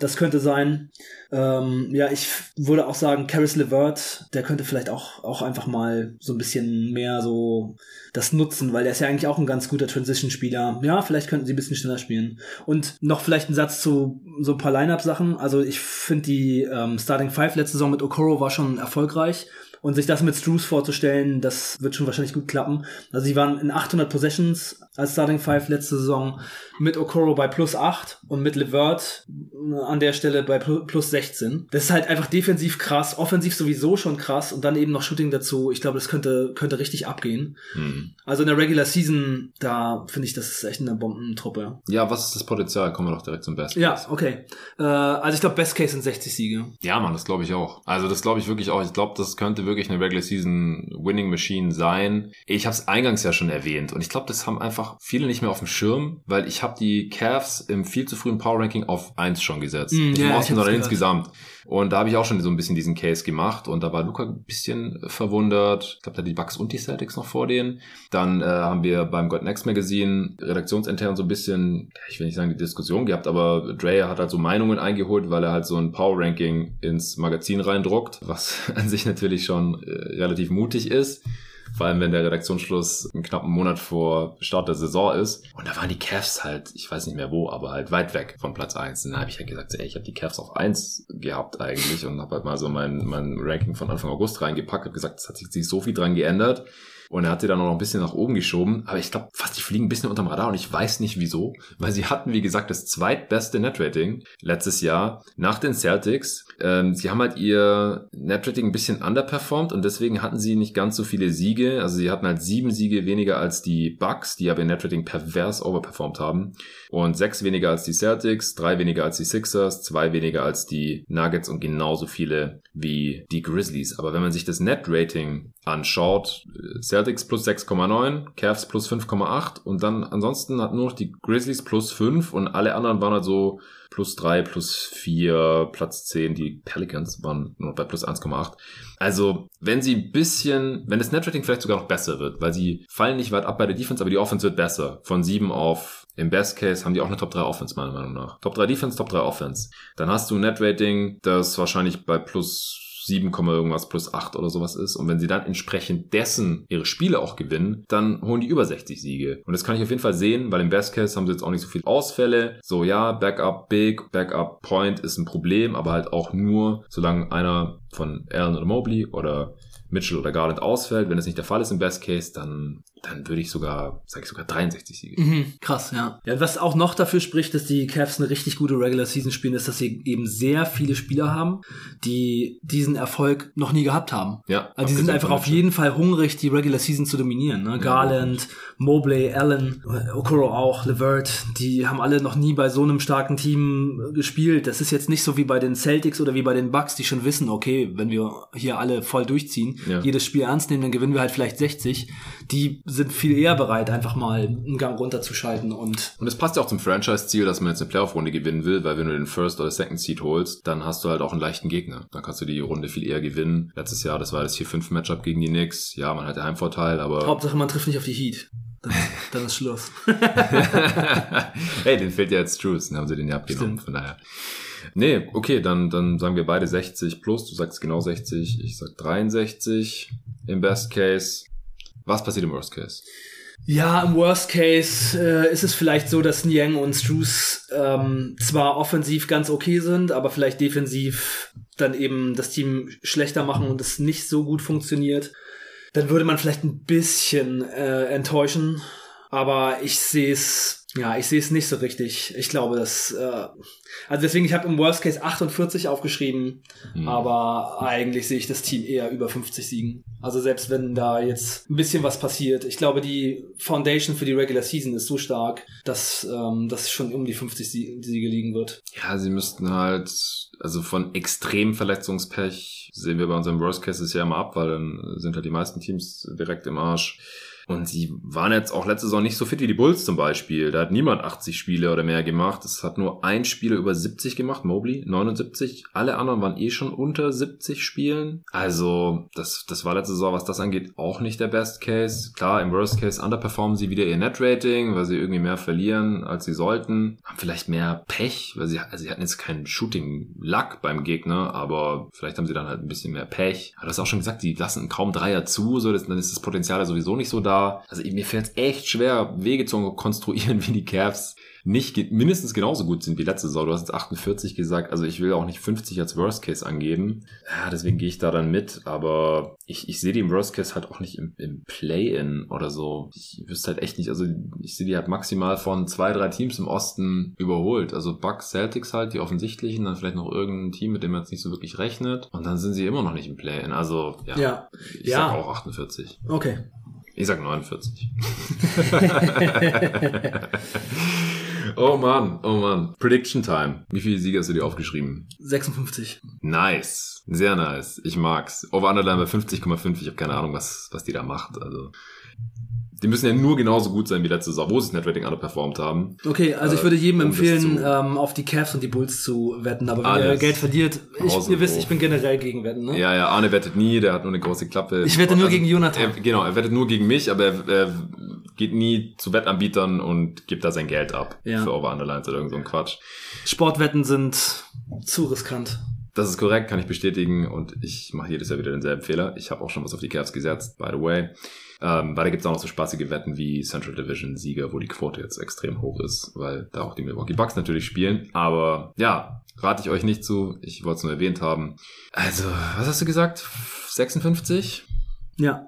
Das könnte sein. Ähm, ja, ich würde auch sagen, Caris LeVert, der könnte vielleicht auch, auch einfach mal so ein bisschen mehr so das nutzen, weil der ist ja eigentlich auch ein ganz guter Transition-Spieler. Ja, vielleicht könnten sie ein bisschen schneller spielen. Und noch vielleicht ein Satz zu so ein paar Line-Up-Sachen. Also ich finde die ähm, Starting Five letzte Saison mit Okoro war schon erfolgreich. Und sich das mit Struce vorzustellen, das wird schon wahrscheinlich gut klappen. Also sie waren in 800 Possessions als Starting Five letzte Saison mit Okoro bei plus 8 und mit LeVert an der Stelle bei plus 16. Das ist halt einfach defensiv krass, offensiv sowieso schon krass und dann eben noch Shooting dazu. Ich glaube, das könnte, könnte richtig abgehen. Hm. Also in der Regular Season, da finde ich, das ist echt eine Bombentruppe. Ja, was ist das Potenzial? Kommen wir doch direkt zum Best. Ja, okay. Äh, also ich glaube, Best Case sind 60 Siege. Ja, Mann, das glaube ich auch. Also das glaube ich wirklich auch. Ich glaube, das könnte wirklich eine Regular Season Winning Machine sein. Ich habe es eingangs ja schon erwähnt und ich glaube, das haben einfach viele nicht mehr auf dem Schirm, weil ich habe die Cavs im viel zu frühen Power Ranking auf 1 schon gesetzt. Mm, nicht ja, im Osten, sondern gehört. insgesamt. Und da habe ich auch schon so ein bisschen diesen Case gemacht und da war Luca ein bisschen verwundert. Ich glaube, da die Bucks und die Celtics noch vor denen. Dann äh, haben wir beim God Next Magazine redaktionsintern so ein bisschen, ich will nicht sagen die Diskussion gehabt, aber Dre hat halt so Meinungen eingeholt, weil er halt so ein Power Ranking ins Magazin reindruckt, was an sich natürlich schon äh, relativ mutig ist. Vor allem, wenn der Redaktionsschluss einen knappen Monat vor Start der Saison ist. Und da waren die Cavs halt, ich weiß nicht mehr wo, aber halt weit weg von Platz 1. Und da habe ich halt gesagt, ey, ich habe die Cavs auf 1 gehabt eigentlich und habe halt mal so mein, mein Ranking von Anfang August reingepackt, habe gesagt, es hat sich so viel dran geändert. Und er hat die dann auch noch ein bisschen nach oben geschoben. Aber ich glaube, fast die fliegen ein bisschen unterm Radar und ich weiß nicht wieso. Weil sie hatten, wie gesagt, das zweitbeste Netrating letztes Jahr nach den Celtics. Ähm, sie haben halt ihr Netrating ein bisschen underperformed und deswegen hatten sie nicht ganz so viele Siege. Also sie hatten halt sieben Siege weniger als die Bucks, die aber ihr Netrating pervers overperformed haben. Und sechs weniger als die Celtics, drei weniger als die Sixers, zwei weniger als die Nuggets und genauso viele wie die Grizzlies. Aber wenn man sich das Net-Rating anschaut, äh, Celtics plus 6,9, Cavs plus 5,8 und dann ansonsten hat nur noch die Grizzlies plus 5 und alle anderen waren halt so plus 3, plus 4, Platz 10. Die Pelicans waren nur bei plus 1,8. Also, wenn sie ein bisschen, wenn das Netrating vielleicht sogar noch besser wird, weil sie fallen nicht weit ab bei der Defense, aber die Offense wird besser. Von 7 auf, im Best Case haben die auch eine Top 3 Offense, meiner Meinung nach. Top 3 Defense, Top 3 Offense. Dann hast du ein Netrating, das wahrscheinlich bei plus 7, irgendwas plus 8 oder sowas ist. Und wenn sie dann entsprechend dessen ihre Spiele auch gewinnen, dann holen die über 60 Siege. Und das kann ich auf jeden Fall sehen, weil im Best Case haben sie jetzt auch nicht so viele Ausfälle. So ja, Backup Big, Backup Point ist ein Problem, aber halt auch nur, solange einer von Allen oder Mobley oder Mitchell oder Garland ausfällt. Wenn das nicht der Fall ist im Best Case, dann, dann würde ich sogar, sage ich sogar 63 Siege. Mhm, krass, ja. ja. Was auch noch dafür spricht, dass die Cavs eine richtig gute Regular Season spielen, ist, dass sie eben sehr viele Spieler haben, die diesen Erfolg noch nie gehabt haben. Ja. Also die sind einfach auf jeden Fall hungrig, die Regular Season zu dominieren. Ne? Garland, Mobley, Allen, Okoro auch, LeVert, die haben alle noch nie bei so einem starken Team gespielt. Das ist jetzt nicht so wie bei den Celtics oder wie bei den Bucks, die schon wissen, okay, wenn wir hier alle voll durchziehen, Ja. jedes Spiel ernst nehmen, dann gewinnen wir halt vielleicht 60. Die sind viel eher bereit, einfach mal einen Gang runterzuschalten und Und es passt ja auch zum Franchise-Ziel, dass man jetzt eine Playoff-Runde gewinnen will, weil wenn du den First oder Second Seed holst, dann hast du halt auch einen leichten Gegner. Dann kannst du die Runde viel eher gewinnen. Letztes Jahr, das war das 4-5-Matchup gegen die Knicks. Ja, man hat den Heimvorteil, aber... Hauptsache man trifft nicht auf die Heat. Dann, dann ist Schluss. hey, den fehlt ja jetzt Truce, dann haben sie den ja abgenommen, Stimmt. von daher. Nee, okay, dann, dann sagen wir beide 60 plus, du sagst genau 60, ich sag 63 im Best Case. Was passiert im Worst Case? Ja, im Worst Case äh, ist es vielleicht so, dass Niang und Struce ähm, zwar offensiv ganz okay sind, aber vielleicht defensiv dann eben das Team schlechter machen und es nicht so gut funktioniert. Dann würde man vielleicht ein bisschen äh, enttäuschen. Aber ich sehe es ja, ich sehe es nicht so richtig. Ich glaube, dass äh, also deswegen, ich habe im Worst Case 48 aufgeschrieben, mhm. aber eigentlich sehe ich das Team eher über 50 Siegen. Also selbst wenn da jetzt ein bisschen was passiert, ich glaube, die Foundation für die Regular Season ist so stark, dass ähm, das schon um die 50 Siege liegen wird. Ja, sie müssten halt, also von extrem Verletzungspech sehen wir bei unserem Worst Case ja immer ab, weil dann sind halt die meisten Teams direkt im Arsch. Und sie waren jetzt auch letzte Saison nicht so fit wie die Bulls zum Beispiel. Da hat niemand 80 Spiele oder mehr gemacht. Es hat nur ein Spieler über 70 gemacht, Mobley, 79. Alle anderen waren eh schon unter 70 Spielen. Also, das, das war letzte Saison, was das angeht, auch nicht der Best Case. Klar, im Worst Case underperformen sie wieder ihr Net-Rating, weil sie irgendwie mehr verlieren, als sie sollten. Haben vielleicht mehr Pech, weil sie, also sie hatten jetzt keinen Shooting-Luck beim Gegner, aber vielleicht haben sie dann halt ein bisschen mehr Pech. Aber du hast auch schon gesagt, die lassen kaum Dreier zu, so, dann ist das Potenzial ja sowieso nicht so da da, also mir fällt es echt schwer, Wege zu konstruieren wie die Cavs nicht mindestens genauso gut sind wie letzte Saison. Du hast jetzt 48 gesagt, also ich will auch nicht 50 als Worst Case angeben. Ja, deswegen gehe ich da dann mit, aber ich, ich sehe die im Worst Case halt auch nicht im, im Play-In oder so. Ich wüsste halt echt nicht, also ich sehe die halt maximal von zwei, drei Teams im Osten überholt. Also Bucks, Celtics halt, die offensichtlichen, dann vielleicht noch irgendein Team, mit dem man jetzt nicht so wirklich rechnet. Und dann sind sie immer noch nicht im Play-In. Also ja, ja. ich ja. sag auch 48. Okay. Ich sag 49. oh Mann, oh Mann. Prediction Time. Wie viele Siege hast du dir aufgeschrieben? 56. Nice. Sehr nice. Ich mag's. Over Underline bei 50,5. Ich habe keine Ahnung, was, was die da macht. Also die müssen ja nur genauso gut sein wie letzte Saison, wo sie das Netrating underperformed haben. Okay, also ich würde jedem äh, um empfehlen, ähm, auf die Cavs und die Bulls zu wetten. Aber wenn Alles. ihr Geld verdient, ich, ihr wisst, ich bin generell gegen Wetten. Ne? Ja, ja, Arne wettet nie, der hat nur eine große Klappe. Ich wette nur also, gegen Jonathan. Er, genau, er wettet nur gegen mich, aber er, er geht nie zu Wettanbietern und gibt da sein Geld ab ja. für Over-Underlines oder irgend so ein Quatsch. Sportwetten sind zu riskant. Das ist korrekt, kann ich bestätigen und ich mache jedes Jahr wieder denselben Fehler. Ich habe auch schon was auf die Cavs gesetzt, by the way. Ähm, weil da gibt es auch noch so spaßige Wetten wie Central Division Sieger, wo die Quote jetzt extrem hoch ist, weil da auch die Milwaukee Bucks natürlich spielen. Aber ja, rate ich euch nicht zu. Ich wollte es nur erwähnt haben. Also, was hast du gesagt? 56? Ja.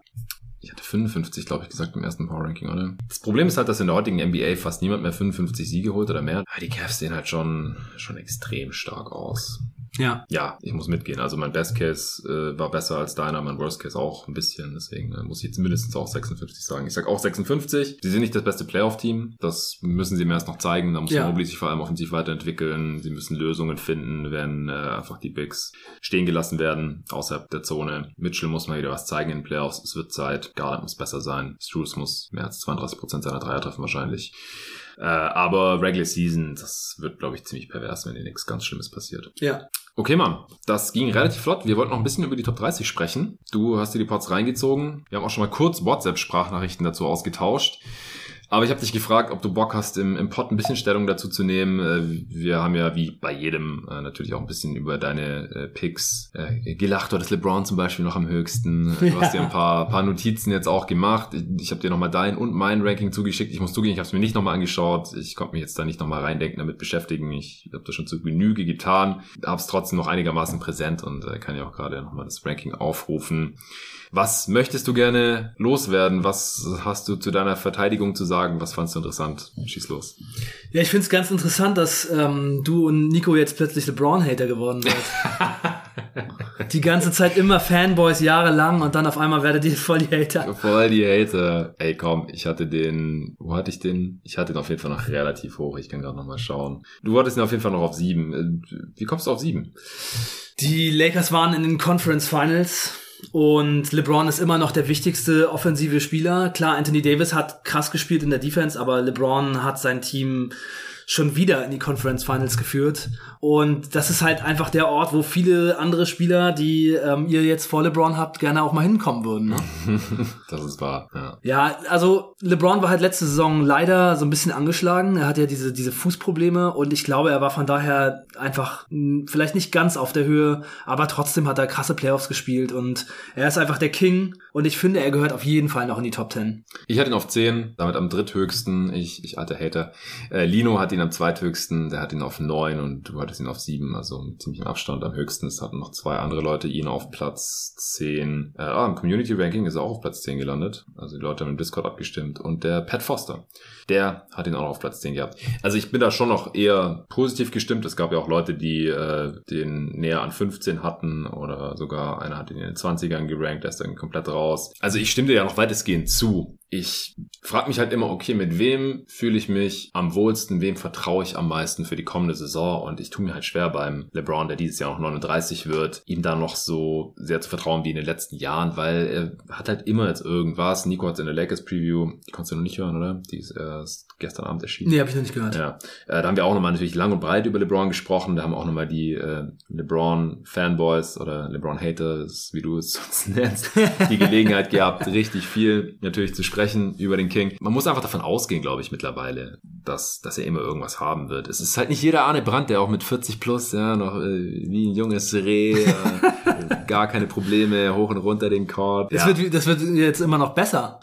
Ich hatte 55, glaube ich, gesagt im ersten Power Ranking, oder? Das Problem ist halt, dass in der heutigen NBA fast niemand mehr 55 Siege holt oder mehr. Aber die Cavs sehen halt schon, schon extrem stark aus. Ja. Ja, ich muss mitgehen. Also mein Best Case äh, war besser als deiner, mein Worst Case auch ein bisschen. Deswegen äh, muss ich jetzt mindestens auch 56 sagen. Ich sag auch 56. Sie sind nicht das beste Playoff-Team. Das müssen sie mir erst noch zeigen. Da muss ja. Mobley sich vor allem offensiv weiterentwickeln. Sie müssen Lösungen finden, wenn äh, einfach die Bigs stehen gelassen werden, außerhalb der Zone. Mitchell muss mal wieder was zeigen in den Playoffs. Es wird Zeit. Garland muss besser sein. Struce muss mehr als 32% seiner Dreier treffen wahrscheinlich. Äh, aber Regular Season, das wird, glaube ich, ziemlich pervers, wenn dir nichts ganz Schlimmes passiert. Ja. Okay, Mann, das ging relativ flott. Wir wollten noch ein bisschen über die Top 30 sprechen. Du hast dir die Pots reingezogen. Wir haben auch schon mal kurz WhatsApp-Sprachnachrichten dazu ausgetauscht. Aber ich habe dich gefragt, ob du Bock hast, im, im Pod ein bisschen Stellung dazu zu nehmen. Äh, wir haben ja wie bei jedem äh, natürlich auch ein bisschen über deine äh, Picks gelacht. Du hattest LeBron zum Beispiel noch am höchsten. Du hast dir ein paar, paar Notizen jetzt auch gemacht. Ich, ich habe dir nochmal dein und mein Ranking zugeschickt. Ich muss zugeben, ich habe es mir nicht nochmal angeschaut. Ich konnte mich jetzt da nicht nochmal reindenken, damit beschäftigen. Ich habe das schon zu Genüge getan. Habe es trotzdem noch einigermaßen präsent und kann ja auch gerade nochmal das Ranking aufrufen. Was möchtest du gerne loswerden? Was hast du zu deiner Verteidigung zu sagen? Was fandst du interessant? Schieß los. Ja, ich finde es ganz interessant, dass ähm, du und Nico jetzt plötzlich LeBron-Hater geworden seid. die ganze Zeit immer Fanboys jahrelang und dann auf einmal werdet ihr voll die Hater. Voll die Hater. Ey, komm, ich hatte den, wo hatte ich den? Ich hatte den auf jeden Fall noch relativ hoch. Ich kann gerade noch mal schauen. Du hattest ihn auf jeden Fall noch auf sieben. Wie kommst du auf sieben? Die Lakers waren in den Conference Finals und LeBron ist immer noch der wichtigste offensive Spieler. Klar, Anthony Davis hat krass gespielt in der Defense, aber LeBron hat sein Team schon wieder in die Conference Finals geführt. Und das ist halt einfach der Ort, wo viele andere Spieler, die ähm, ihr jetzt vor LeBron habt, gerne auch mal hinkommen würden. Ne? das ist wahr. Ja. ja, also LeBron war halt letzte Saison leider so ein bisschen angeschlagen. Er hat ja diese, diese Fußprobleme und ich glaube, er war von daher einfach mh, hm, vielleicht nicht ganz auf der Höhe, aber trotzdem hat er krasse Playoffs gespielt und er ist einfach der King und ich finde, er gehört auf jeden Fall noch in die Top 10. Ich hatte ihn auf 10, damit am dritthöchsten. Ich, ich alter Hater. Äh, Lino hat ihn am zweithöchsten, der hat ihn auf neun und du hattest ihn auf sieben, also ziemlich im Abstand. Am höchsten es hatten noch zwei andere Leute ihn auf Platz zehn. Äh, ah, im Community Ranking ist er auch auf Platz zehn gelandet. Also die Leute haben im Discord abgestimmt. Und der Pat Foster, der hat ihn auch noch auf Platz zehn gehabt. Also ich bin da schon noch eher positiv gestimmt. Es gab ja auch Leute, die äh, den näher an 15 hatten oder sogar einer hat ihn in den 20ern gerankt, der ist dann komplett raus. Also ich stimme dir ja noch weitestgehend zu ich frage mich halt immer, okay, mit wem fühle ich mich am wohlsten, wem vertraue ich am meisten für die kommende Saison und ich tue mir halt schwer beim LeBron, der dieses Jahr noch 39 wird, ihm da noch so sehr zu vertrauen wie in den letzten Jahren, weil er hat halt immer jetzt irgendwas. Nico hat in der Lakers Preview, die konntest du noch nicht hören, oder? Die ist erst gestern Abend erschienen. Nee, habe ich noch nicht gehört. Ja, äh, da haben wir auch nochmal natürlich lang und breit über LeBron gesprochen, da haben auch nochmal die äh, LeBron Fanboys oder LeBron Haters, wie du es sonst nennst, die Gelegenheit gehabt, richtig viel natürlich zu sprechen sprechen über den King. Man muss einfach davon ausgehen, glaube ich, mittlerweile, dass, dass er immer irgendwas haben wird. Es ist halt nicht jeder Arne Brandt, der auch mit 40 plus, ja, noch äh, wie ein junges Reh, äh, gar keine Probleme, hoch und runter den Korb. Das, ja. wird, das wird jetzt immer noch besser.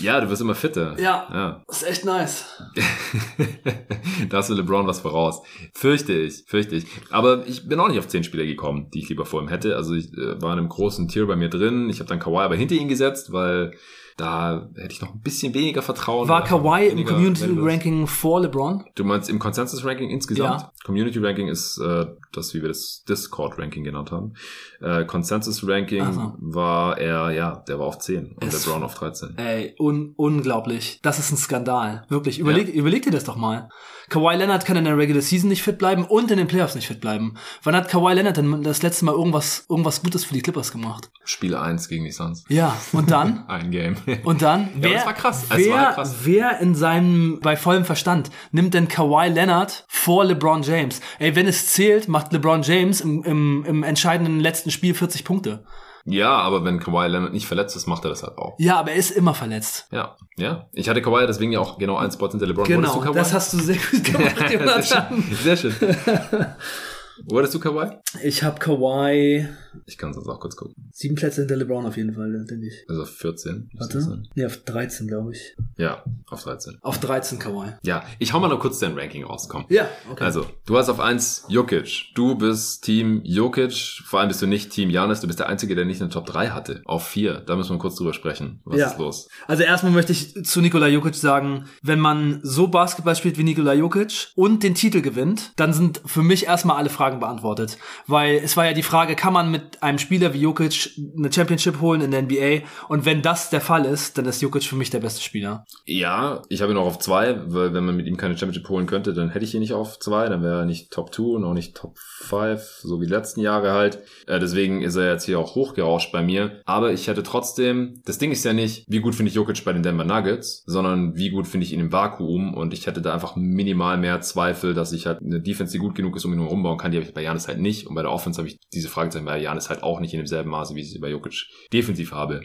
Ja, du wirst immer fitter. Ja, ja. das ist echt nice. da hast du LeBron was voraus. Fürchte ich, fürchte ich. Aber ich bin auch nicht auf 10 Spieler gekommen, die ich lieber vor ihm hätte. Also ich äh, war in einem großen Tier bei mir drin. Ich habe dann Kawhi aber hinter ihn gesetzt, weil da hätte ich noch ein bisschen weniger Vertrauen. War Kawhi im Community Ranking vor LeBron? Du meinst im Consensus Ranking insgesamt? Ja. Community Ranking ist äh, das, wie wir das Discord Ranking genannt haben. Äh, Consensus Ranking so. war er, ja, der war auf 10 und es, LeBron auf 13. Ey, un unglaublich. Das ist ein Skandal. Wirklich. Überleg, ja. überleg dir das doch mal. Kawhi Leonard kann in der Regular Season nicht fit bleiben und in den Playoffs nicht fit bleiben. Wann hat Kawhi Leonard denn das letzte Mal irgendwas, irgendwas Gutes für die Clippers gemacht? Spiel 1 gegen die Suns. Ja, und dann? Ein Game. Und dann? wer, ja, das war krass. Wer, war krass. wer in seinem, bei vollem Verstand, nimmt denn Kawhi Leonard vor LeBron James? Ey, wenn es zählt, macht LeBron James im, im, im entscheidenden letzten Spiel 40 Punkte. Ja, aber wenn Kawhi Leonard nicht verletzt ist, macht er das halt auch. Ja, aber er ist immer verletzt. Ja, ja. Ich hatte Kawhi deswegen ja auch genau einen Spot hinter LeBron. Genau, das hast du sehr gut gemacht, Jonathan. sehr schön. Sehr schön. Wo hattest du Kawhi? Ich habe Kawhi ich kann es auch kurz gucken. Sieben Plätze hinter LeBron auf jeden Fall, denke ich. Also auf 14. Warte. Nee, auf 13, glaube ich. Ja, auf 13. Auf 13 Kawhi. Ja, ich hau mal noch kurz dein Ranking rauskommen. Ja, okay. Also, du hast auf 1 Jokic. Du bist Team Jokic. Vor allem bist du nicht Team Janis. Du bist der Einzige, der nicht eine Top 3 hatte. Auf 4. Da müssen wir kurz drüber sprechen. Was ja. ist los? Also erstmal möchte ich zu Nikola Jokic sagen, wenn man so Basketball spielt wie Nikola Jokic und den Titel gewinnt, dann sind für mich erstmal alle Fragen beantwortet. Weil es war ja die Frage, kann man mit einem Spieler wie Jokic eine Championship holen in der NBA. Und wenn das der Fall ist, dann ist Jokic für mich der beste Spieler. Ja, ich habe ihn auch auf zwei, weil wenn man mit ihm keine Championship holen könnte, dann hätte ich ihn nicht auf zwei. Dann wäre er nicht Top 2 und auch nicht Top 5, so wie die letzten Jahre halt. Äh, deswegen ist er jetzt hier auch hochgerauscht bei mir. Aber ich hätte trotzdem, das Ding ist ja nicht, wie gut finde ich Jokic bei den Denver Nuggets, sondern wie gut finde ich ihn im Vakuum. Und ich hätte da einfach minimal mehr Zweifel, dass ich halt eine Defense, die gut genug ist, um ihn rumbauen kann. Die habe ich bei Janis halt nicht. Und bei der Offense habe ich diese Fragezeichen bei Janis halt auch nicht in demselben Maße, wie ich sie bei Jokic defensiv habe.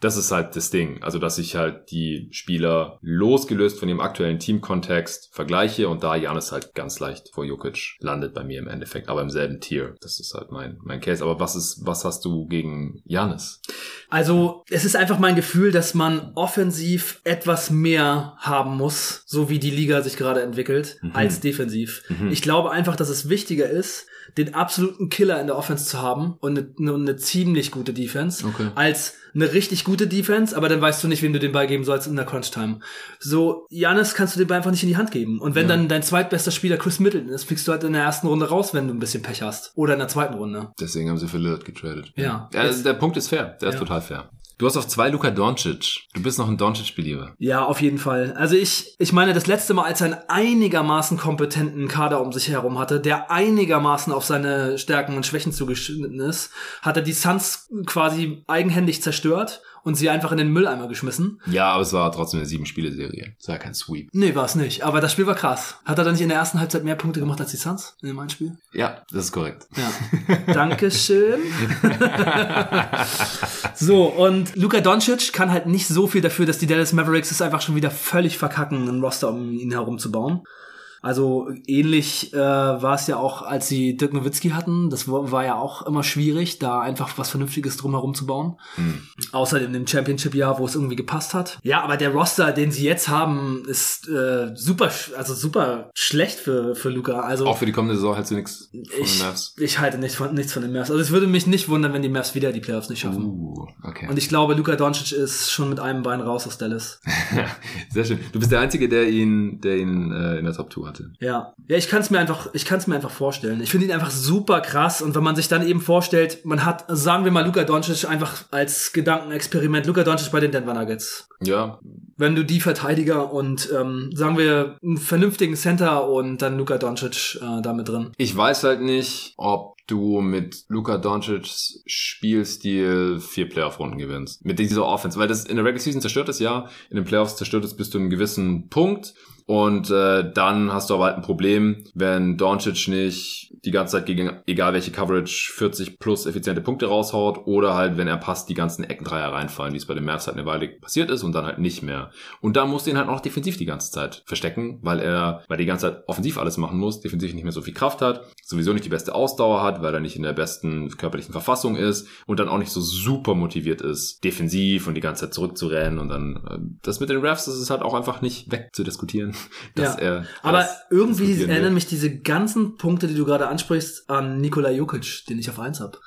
Das ist halt das Ding. Also, dass ich halt die Spieler losgelöst von dem aktuellen Teamkontext vergleiche und da Janis halt ganz leicht vor Jokic landet bei mir im Endeffekt, aber im selben Tier. Das ist halt mein, mein Case. Aber was ist, was hast du gegen Janis? Also, es ist einfach mein Gefühl, dass man offensiv etwas mehr haben muss, so wie die Liga sich gerade entwickelt, mhm. als defensiv. Mhm. Ich glaube einfach, dass es wichtiger ist, den absoluten Killer in der Offense zu haben und eine, eine ziemlich gute Defense, okay. als eine richtig gute Defense, aber dann weißt du nicht, wem du den Ball geben sollst in der Crunch-Time. So, Janis kannst du den Ball einfach nicht in die Hand geben. Und wenn ja. dann dein zweitbester Spieler Chris Middleton ist, fliegst du halt in der ersten Runde raus, wenn du ein bisschen Pech hast. Oder in der zweiten Runde. Deswegen haben sie für Lillard getradet. Ja. ja also der Punkt ist fair. Der ja. ist total fair. Du hast auf zwei Luka Doncic. Du bist noch ein Doncic-Belieber. Ja, auf jeden Fall. Also ich, ich meine, das letzte Mal, als er einen einigermaßen kompetenten Kader um sich herum hatte, der einigermaßen auf seine Stärken und Schwächen zugeschnitten ist, hat er die Suns quasi eigenhändig zerstört und sie einfach in den Mülleimer geschmissen. Ja, aber es war trotzdem eine Sieben-Spiele-Serie. Es war kein Sweep. Nee, war es nicht. Aber das Spiel war krass. Hat er dann nicht in der ersten Halbzeit mehr Punkte gemacht als die Suns in dem einen Spiel? Ja, das ist korrekt. Ja. Dankeschön. so, und Luka Doncic kann halt nicht so viel dafür, dass die Dallas Mavericks es einfach schon wieder völlig verkacken, einen Roster um ihn herum zu bauen. Also ähnlich äh, war es ja auch, als sie Dirk Nowitzki hatten. Das war, war ja auch immer schwierig, da einfach was Vernünftiges drumherum zu bauen. Hm. Außer in dem Championship-Jahr, wo es irgendwie gepasst hat. Ja, aber der Roster, den sie jetzt haben, ist äh, super, also super schlecht für, für Luca. Also Auch für die kommende Saison hältst du nichts von den ich, Mavs. ich halte nichts von, nichts von den Mavs. Also es würde mich nicht wundern, wenn die Mavs wieder die Playoffs nicht schaffen. Uh, okay. Und ich glaube, Luka Doncic ist schon mit einem Bein raus aus Dallas. Sehr schön. Du bist der Einzige, der ihn, der ihn äh, in der Top 2 hatte. Ja. Ja, ich kann es mir einfach, ich kann es mir einfach vorstellen. Ich finde ihn einfach super krass und wenn man sich dann eben vorstellt, man hat, sagen wir mal Luka Doncic einfach als Gedankenexperiment, Luka Doncic bei den Denver Nuggets. Ja, Wenn du die Verteidiger und ähm, sagen wir einen vernünftigen Center und dann Luka Doncic äh, da mit drin. Ich weiß halt nicht, ob du mit Luka Doncic's Spielstil vier Playoff-Runden gewinnst. Mit dieser Offense. Weil das in der Regular Season zerstört es ja, in den Playoffs zerstört es bis zu einem gewissen Punkt. Und äh, dann hast du aber halt ein Problem, wenn Doncic nicht die ganze Zeit gegen egal welche Coverage 40 plus effiziente Punkte raushaut oder halt, wenn er passt, die ganzen Eckendreier reinfallen, wie es bei den Mavs halt eine Weile passiert ist und dann halt nicht mehr. Und dann musst du ihn halt auch defensiv die ganze Zeit verstecken, weil er, weil die ganze Zeit offensiv alles machen muss, defensiv nicht mehr so viel Kraft hat, sowieso nicht die beste Ausdauer hat, weil er nicht in der besten körperlichen Verfassung ist und dann auch nicht so super motiviert ist, defensiv und die ganze Zeit zurückzurennen und dann, äh, das mit den Refs, das ist halt auch einfach nicht wegzudiskutieren, dass Ja. er. Aber das irgendwie erinnern mich diese ganzen Punkte, die du gerade ansprichst, an Nikola Jokic, den ich auf eins hab.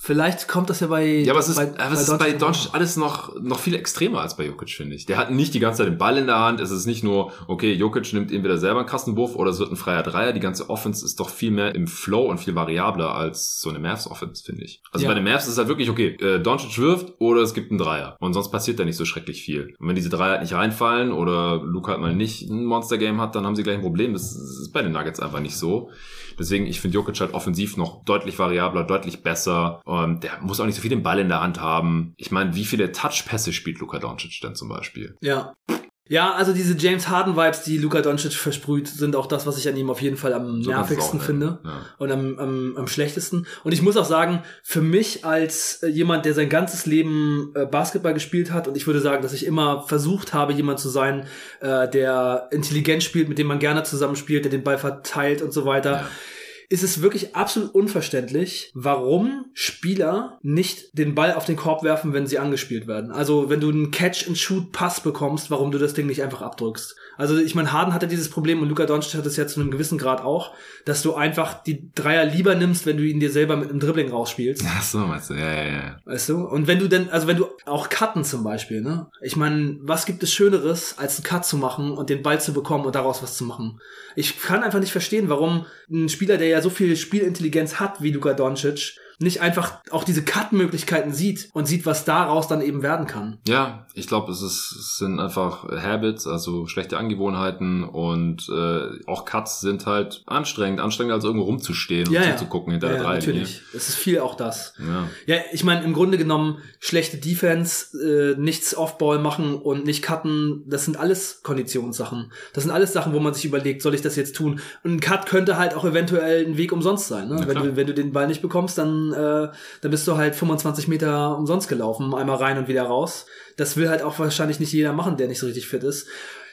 Vielleicht kommt das ja bei. Ja, aber es ist, bei, aber es ist bei Doncic alles noch, noch viel extremer als bei Jokic, finde ich. Der hat nicht die ganze Zeit den Ball in der Hand. Es ist nicht nur, okay, Jokic nimmt entweder selber einen krassen Wurf oder es wird ein freier Dreier. Die ganze Offense ist doch viel mehr im Flow und viel variabler als so eine Mavs-Offense, finde ich. Also Ja. bei den Mavs ist es halt wirklich, okay, äh, Doncic wirft oder es gibt einen Dreier. Und sonst passiert da nicht so schrecklich viel. Und wenn diese Dreier halt nicht reinfallen oder Luke halt mal nicht ein Monster-Game hat, dann haben sie gleich ein Problem. Das ist bei den Nuggets einfach nicht so. Deswegen, ich finde Jokic halt offensiv noch deutlich variabler, deutlich besser. Und der muss auch nicht so viel den Ball in der Hand haben. Ich meine, wie viele Touch-Pässe spielt Luka Doncic denn zum Beispiel? Ja. Ja, also diese James Harden Vibes, die Luka Doncic versprüht, sind auch das, was ich an ihm auf jeden Fall am So nervigsten finde. Ja. und am, am, am schlechtesten. Und ich muss auch sagen, für mich als äh, jemand, der sein ganzes Leben äh, Basketball gespielt hat, und ich würde sagen, dass ich immer versucht habe, jemand zu sein, äh, der intelligent spielt, mit dem man gerne zusammenspielt, der den Ball verteilt und so weiter. Ja. Ist es wirklich absolut unverständlich, warum Spieler nicht den Ball auf den Korb werfen, wenn sie angespielt werden. Also wenn du einen Catch-and-Shoot-Pass bekommst, warum du das Ding nicht einfach abdrückst. Also ich meine, Harden hatte dieses Problem und Luka Doncic hat es ja zu einem gewissen Grad auch, dass du einfach die Dreier lieber nimmst, wenn du ihn dir selber mit einem Dribbling rausspielst. Ach so, meinst du? Ja, ja, ja. Weißt du? Und wenn du denn, also wenn du auch cutten zum Beispiel, ne? Ich meine, was gibt es Schöneres, als einen Cut zu machen und den Ball zu bekommen und daraus was zu machen? Ich kann einfach nicht verstehen, warum ein Spieler, der ja so viel Spielintelligenz hat wie Luka Doncic, nicht einfach auch diese Cut-Möglichkeiten sieht und sieht, was daraus dann eben werden kann. Ja, ich glaube, es, ist, es sind einfach Habits, also schlechte Angewohnheiten und äh, auch Cuts sind halt anstrengend, anstrengender als irgendwo rumzustehen und Ja, ja. zuzugucken hinter Ja, der ja, Dreilinie. natürlich. Es ist viel auch das. Ja. Ja, ich meine, im Grunde genommen, schlechte Defense, äh, nichts Off-Ball machen und nicht cutten, das sind alles Konditionssachen. Das sind alles Sachen, wo man sich überlegt, soll ich das jetzt tun? Und ein Cut könnte halt auch eventuell ein Weg umsonst sein. Ne? Wenn, du, wenn du den Ball nicht bekommst, dann, äh, dann bist du halt 25 Meter umsonst gelaufen, einmal rein und wieder raus. Das will halt auch wahrscheinlich nicht jeder machen, der nicht so richtig fit ist.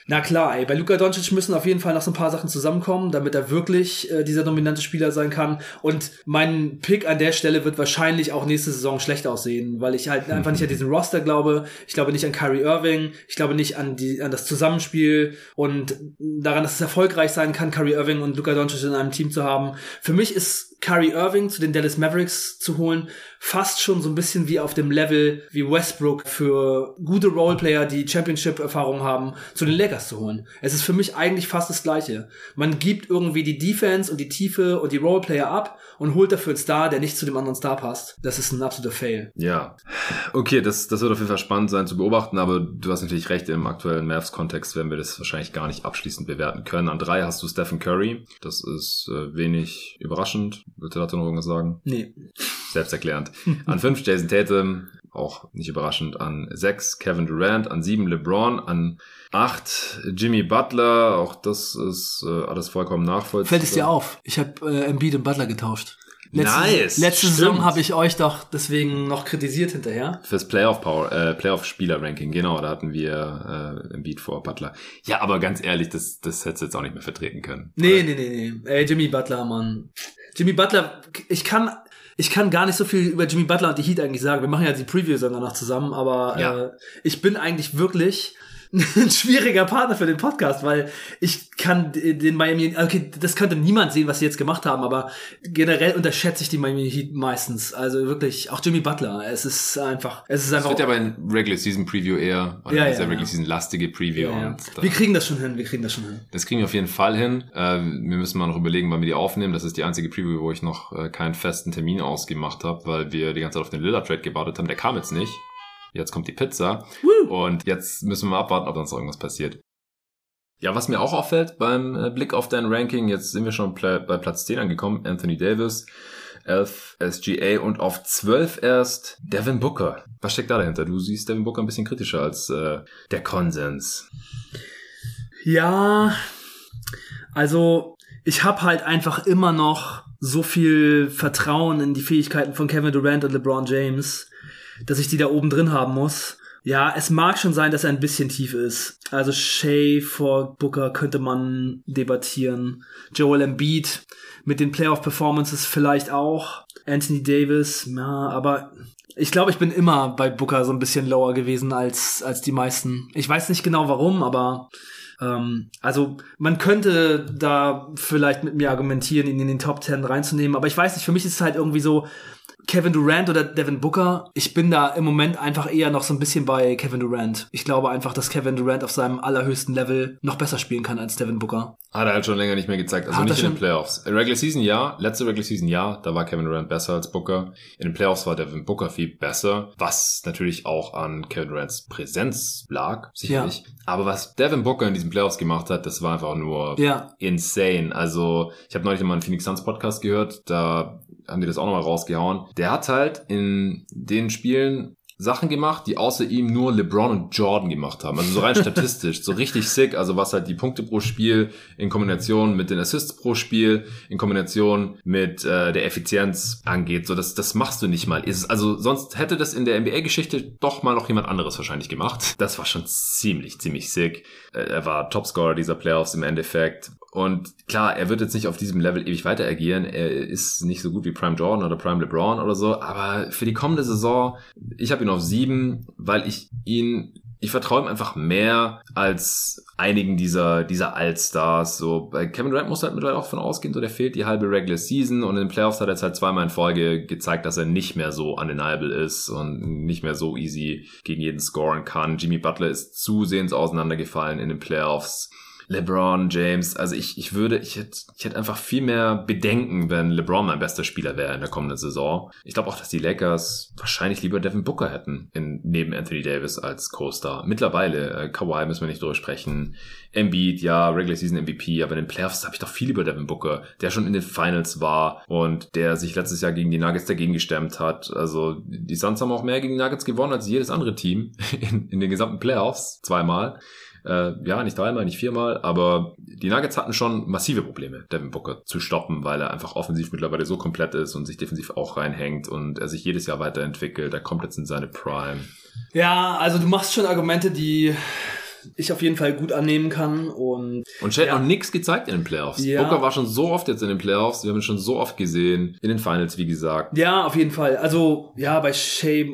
Na klar, ey, bei Luka Doncic müssen auf jeden Fall noch so ein paar Sachen zusammenkommen, damit er wirklich äh, dieser dominante Spieler sein kann. Und mein Pick an der Stelle wird wahrscheinlich auch nächste Saison schlecht aussehen, weil ich halt einfach nicht an diesen Roster glaube. Ich glaube nicht an Kyrie Irving. Ich glaube nicht an die an das Zusammenspiel und daran, dass es erfolgreich sein kann, Kyrie Irving und Luka Doncic in einem Team zu haben. Für mich ist Kyrie Irving zu den Dallas Mavericks zu holen fast schon so ein bisschen wie auf dem Level wie Westbrook für gute Roleplayer, die Championship-Erfahrung haben, zu den Lakers zu holen. Es ist für mich eigentlich fast das Gleiche. Man gibt irgendwie die Defense und die Tiefe und die Roleplayer ab und holt dafür einen Star, der nicht zu dem anderen Star passt. Das ist ein absoluter Fail. Ja. Okay, das, das wird auf jeden Fall spannend sein zu beobachten, aber du hast natürlich recht, im aktuellen Mavs-Kontext werden wir das wahrscheinlich gar nicht abschließend bewerten können. An drei hast du Stephen Curry. Das ist äh, wenig überraschend. Willst du dazu noch irgendwas sagen? Nee. Selbsterklärend. An fünf Jason Tatum, auch nicht überraschend. An sechs Kevin Durant, an sieben LeBron, an acht Jimmy Butler. Auch das ist äh, alles vollkommen nachvollziehbar. Fällt es dir auf? Ich habe äh, Embiid und Butler getauscht. Letzte, Nice, Letzte stimmt. Saison habe ich euch doch deswegen noch kritisiert hinterher. Fürs Playoff Power, äh, Playoff Spieler Ranking, genau, da hatten wir äh, im Beat vor Butler. Ja, aber ganz ehrlich, das, das hättest du jetzt auch nicht mehr vertreten können. Nee, nee, nee, nee. Ey, Jimmy Butler, Mann. Jimmy Butler, ich kann, ich kann gar nicht so viel über Jimmy Butler und die Heat eigentlich sagen. Wir machen ja die Previews dann danach zusammen, aber Ja. äh, ich bin eigentlich wirklich ein schwieriger Partner für den Podcast, weil ich kann den Miami, okay, das könnte niemand sehen, was sie jetzt gemacht haben, aber generell unterschätze ich die Miami Heat meistens. Also wirklich, auch Jimmy Butler. Es ist einfach, es ist Es einfach. wird ja bei einem Regular Season Preview eher, oder Ja, ja, ja, Regular ja. Season lastige Preview ja, ja. Wir kriegen das schon hin, wir kriegen das schon hin. das kriegen wir auf jeden Fall hin. Äh, wir müssen mal noch überlegen, wann wir die aufnehmen. Das ist die einzige Preview, wo ich noch äh, keinen festen Termin ausgemacht habe, weil wir die ganze Zeit auf den Lillard Trade gewartet haben. Der kam jetzt nicht. Jetzt kommt die Pizza. Und jetzt müssen wir abwarten, ob sonst noch irgendwas passiert. Ja, was mir auch auffällt beim äh, Blick auf dein Ranking, jetzt sind wir schon bei Platz 10 angekommen, Anthony Davis, 11 SGA und auf 12 erst Devin Booker. Was steckt da dahinter? Du siehst Devin Booker ein bisschen kritischer als äh, der Konsens. Ja, also ich habe halt einfach immer noch so viel Vertrauen in die Fähigkeiten von Kevin Durant und LeBron James, dass ich die da oben drin haben muss. Ja, es mag schon sein, dass er ein bisschen tief ist. Also Shea vor Booker könnte man debattieren. Joel Embiid mit den Playoff-Performances vielleicht auch. Anthony Davis, ja, aber ich glaube, ich bin immer bei Booker so ein bisschen lower gewesen als, als die meisten. Ich weiß nicht genau warum, aber ähm, also man könnte da vielleicht mit mir argumentieren, ihn in den Top 10 reinzunehmen, aber ich weiß nicht, für mich ist es halt irgendwie so, Kevin Durant oder Devin Booker, ich bin da im Moment einfach eher noch so ein bisschen bei Kevin Durant. Ich glaube einfach, dass Kevin Durant auf seinem allerhöchsten Level noch besser spielen kann als Devin Booker. Hat er halt schon länger nicht mehr gezeigt. Also Hat nicht in den? Playoffs. In Regular Season ja, letzte Regular Season ja, da war Kevin Durant besser als Booker. In den Playoffs war Devin Booker viel besser, was natürlich auch an Kevin Durants Präsenz lag, sicherlich. Aber was Devin Booker in diesen Playoffs gemacht hat, das war einfach nur Ja, insane. Also ich habe neulich mal einen Phoenix Suns Podcast gehört, da haben die das auch nochmal rausgehauen. Der hat halt in den Spielen Sachen gemacht, die außer ihm nur LeBron und Jordan gemacht haben. Also so rein statistisch, so richtig sick. Also was halt die Punkte pro Spiel in Kombination mit den Assists pro Spiel, in Kombination mit äh, der Effizienz angeht. So das, das machst du nicht mal. Ist, also sonst hätte das in der NBA-Geschichte doch mal noch jemand anderes wahrscheinlich gemacht. Das war schon ziemlich, ziemlich sick. Äh, Er war Topscorer dieser Playoffs im Endeffekt. Und klar, er wird jetzt nicht auf diesem Level ewig weiter agieren. Er ist nicht so gut wie Prime Jordan oder Prime LeBron oder so. Aber für die kommende Saison, ich habe ihn auf sieben, weil ich ihn, ich vertraue ihm einfach mehr als einigen dieser, dieser Allstars. So, bei Kevin Durant muss halt mittlerweile auch von ausgehen, so der fehlt die halbe Regular Season und in den Playoffs hat er jetzt halt zweimal in Folge gezeigt, dass er nicht mehr so undeniable ist und nicht mehr so easy gegen jeden scoren kann. Jimmy Butler ist zusehends auseinandergefallen in den Playoffs. LeBron James, also ich, ich würde, ich hätte, ich hätte einfach viel mehr Bedenken, wenn LeBron mein bester Spieler wäre in der kommenden Saison. Ich glaube auch, dass die Lakers wahrscheinlich lieber Devin Booker hätten in, neben Anthony Davis als Co-Star. Mittlerweile, äh, Kawhi müssen wir nicht durchsprechen. Embiid, ja, Regular Season MVP, aber in den Playoffs habe ich doch viel über Devin Booker, der schon in den Finals war und der sich letztes Jahr gegen die Nuggets dagegen gestemmt hat. Also die Suns haben auch mehr gegen die Nuggets gewonnen als jedes andere Team in, in den gesamten Playoffs, zweimal. Äh, ja, nicht dreimal, nicht viermal, aber die Nuggets hatten schon massive Probleme, Devin Booker zu stoppen, weil er einfach offensiv mittlerweile so komplett ist und sich defensiv auch reinhängt und er sich jedes Jahr weiterentwickelt. Er kommt jetzt in seine Prime. Ja, also du machst schon Argumente, die ich auf jeden Fall gut annehmen kann und Und Shea Ja. hat noch nichts gezeigt in den Playoffs. Ja. Booker war schon so oft jetzt in den Playoffs, wir haben ihn schon so oft gesehen, in den Finals, wie gesagt. Ja, auf jeden Fall. Also, ja, bei Shea,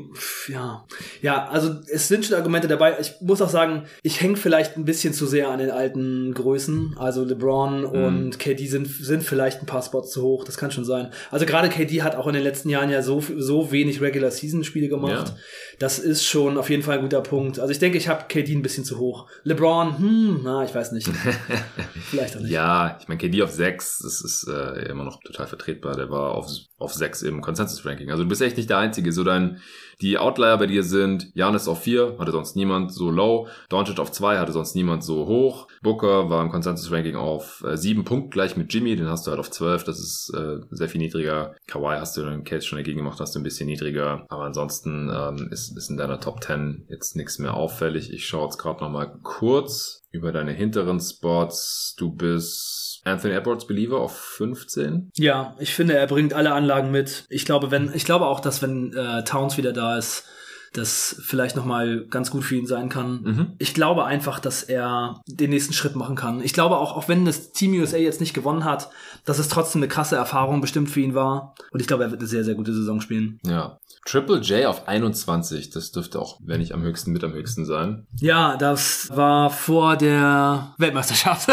ja. Ja, also es sind schon Argumente dabei. Ich muss auch sagen, ich hänge vielleicht ein bisschen zu sehr an den alten Größen. Also LeBron und KD sind, sind vielleicht ein paar Spots zu hoch. Das kann schon sein. Also gerade KD hat auch in den letzten Jahren ja so, so wenig Regular Season Spiele gemacht. Ja. Das ist schon auf jeden Fall ein guter Punkt. Also ich denke, ich habe KD ein bisschen zu hoch. LeBron, hm, na, ich weiß nicht. vielleicht auch nicht. Ja, ich meine, KD auf 6, das ist äh, immer noch total vertretbar. Der war auf, auf 6 im Consensus-Ranking. Also du bist echt nicht der Einzige. So dein, die Outlier bei dir sind, Janis auf 4, hatte sonst niemand so low. Doncic auf 2, hatte sonst niemand so hoch. Booker war im Consensus-Ranking auf äh, 7 Punkt gleich mit Jimmy, den hast du halt auf 12. Das ist äh, sehr viel niedriger. Kawhi hast du den Case schon dagegen gemacht, hast du ein bisschen niedriger. Aber ansonsten ähm, ist, ist in deiner Top 10 jetzt nichts mehr auffällig. Ich schaue jetzt gerade nochmal mal kurz über deine hinteren Spots. Du bist Anthony Edwards Believer auf 15. Ja, ich finde, er bringt alle Anlagen mit. Ich glaube, wenn, ich glaube auch, dass wenn äh, Towns wieder da ist, das vielleicht nochmal ganz gut für ihn sein kann. Mhm. Ich glaube einfach, dass er den nächsten Schritt machen kann. Ich glaube auch, auch wenn das Team USA jetzt nicht gewonnen hat, dass es trotzdem eine krasse Erfahrung bestimmt für ihn war. Und ich glaube, er wird eine sehr, sehr gute Saison spielen. Ja. Triple J auf 21, das dürfte auch, wenn nicht am höchsten, mit am höchsten sein. Ja, das war vor der Weltmeisterschaft.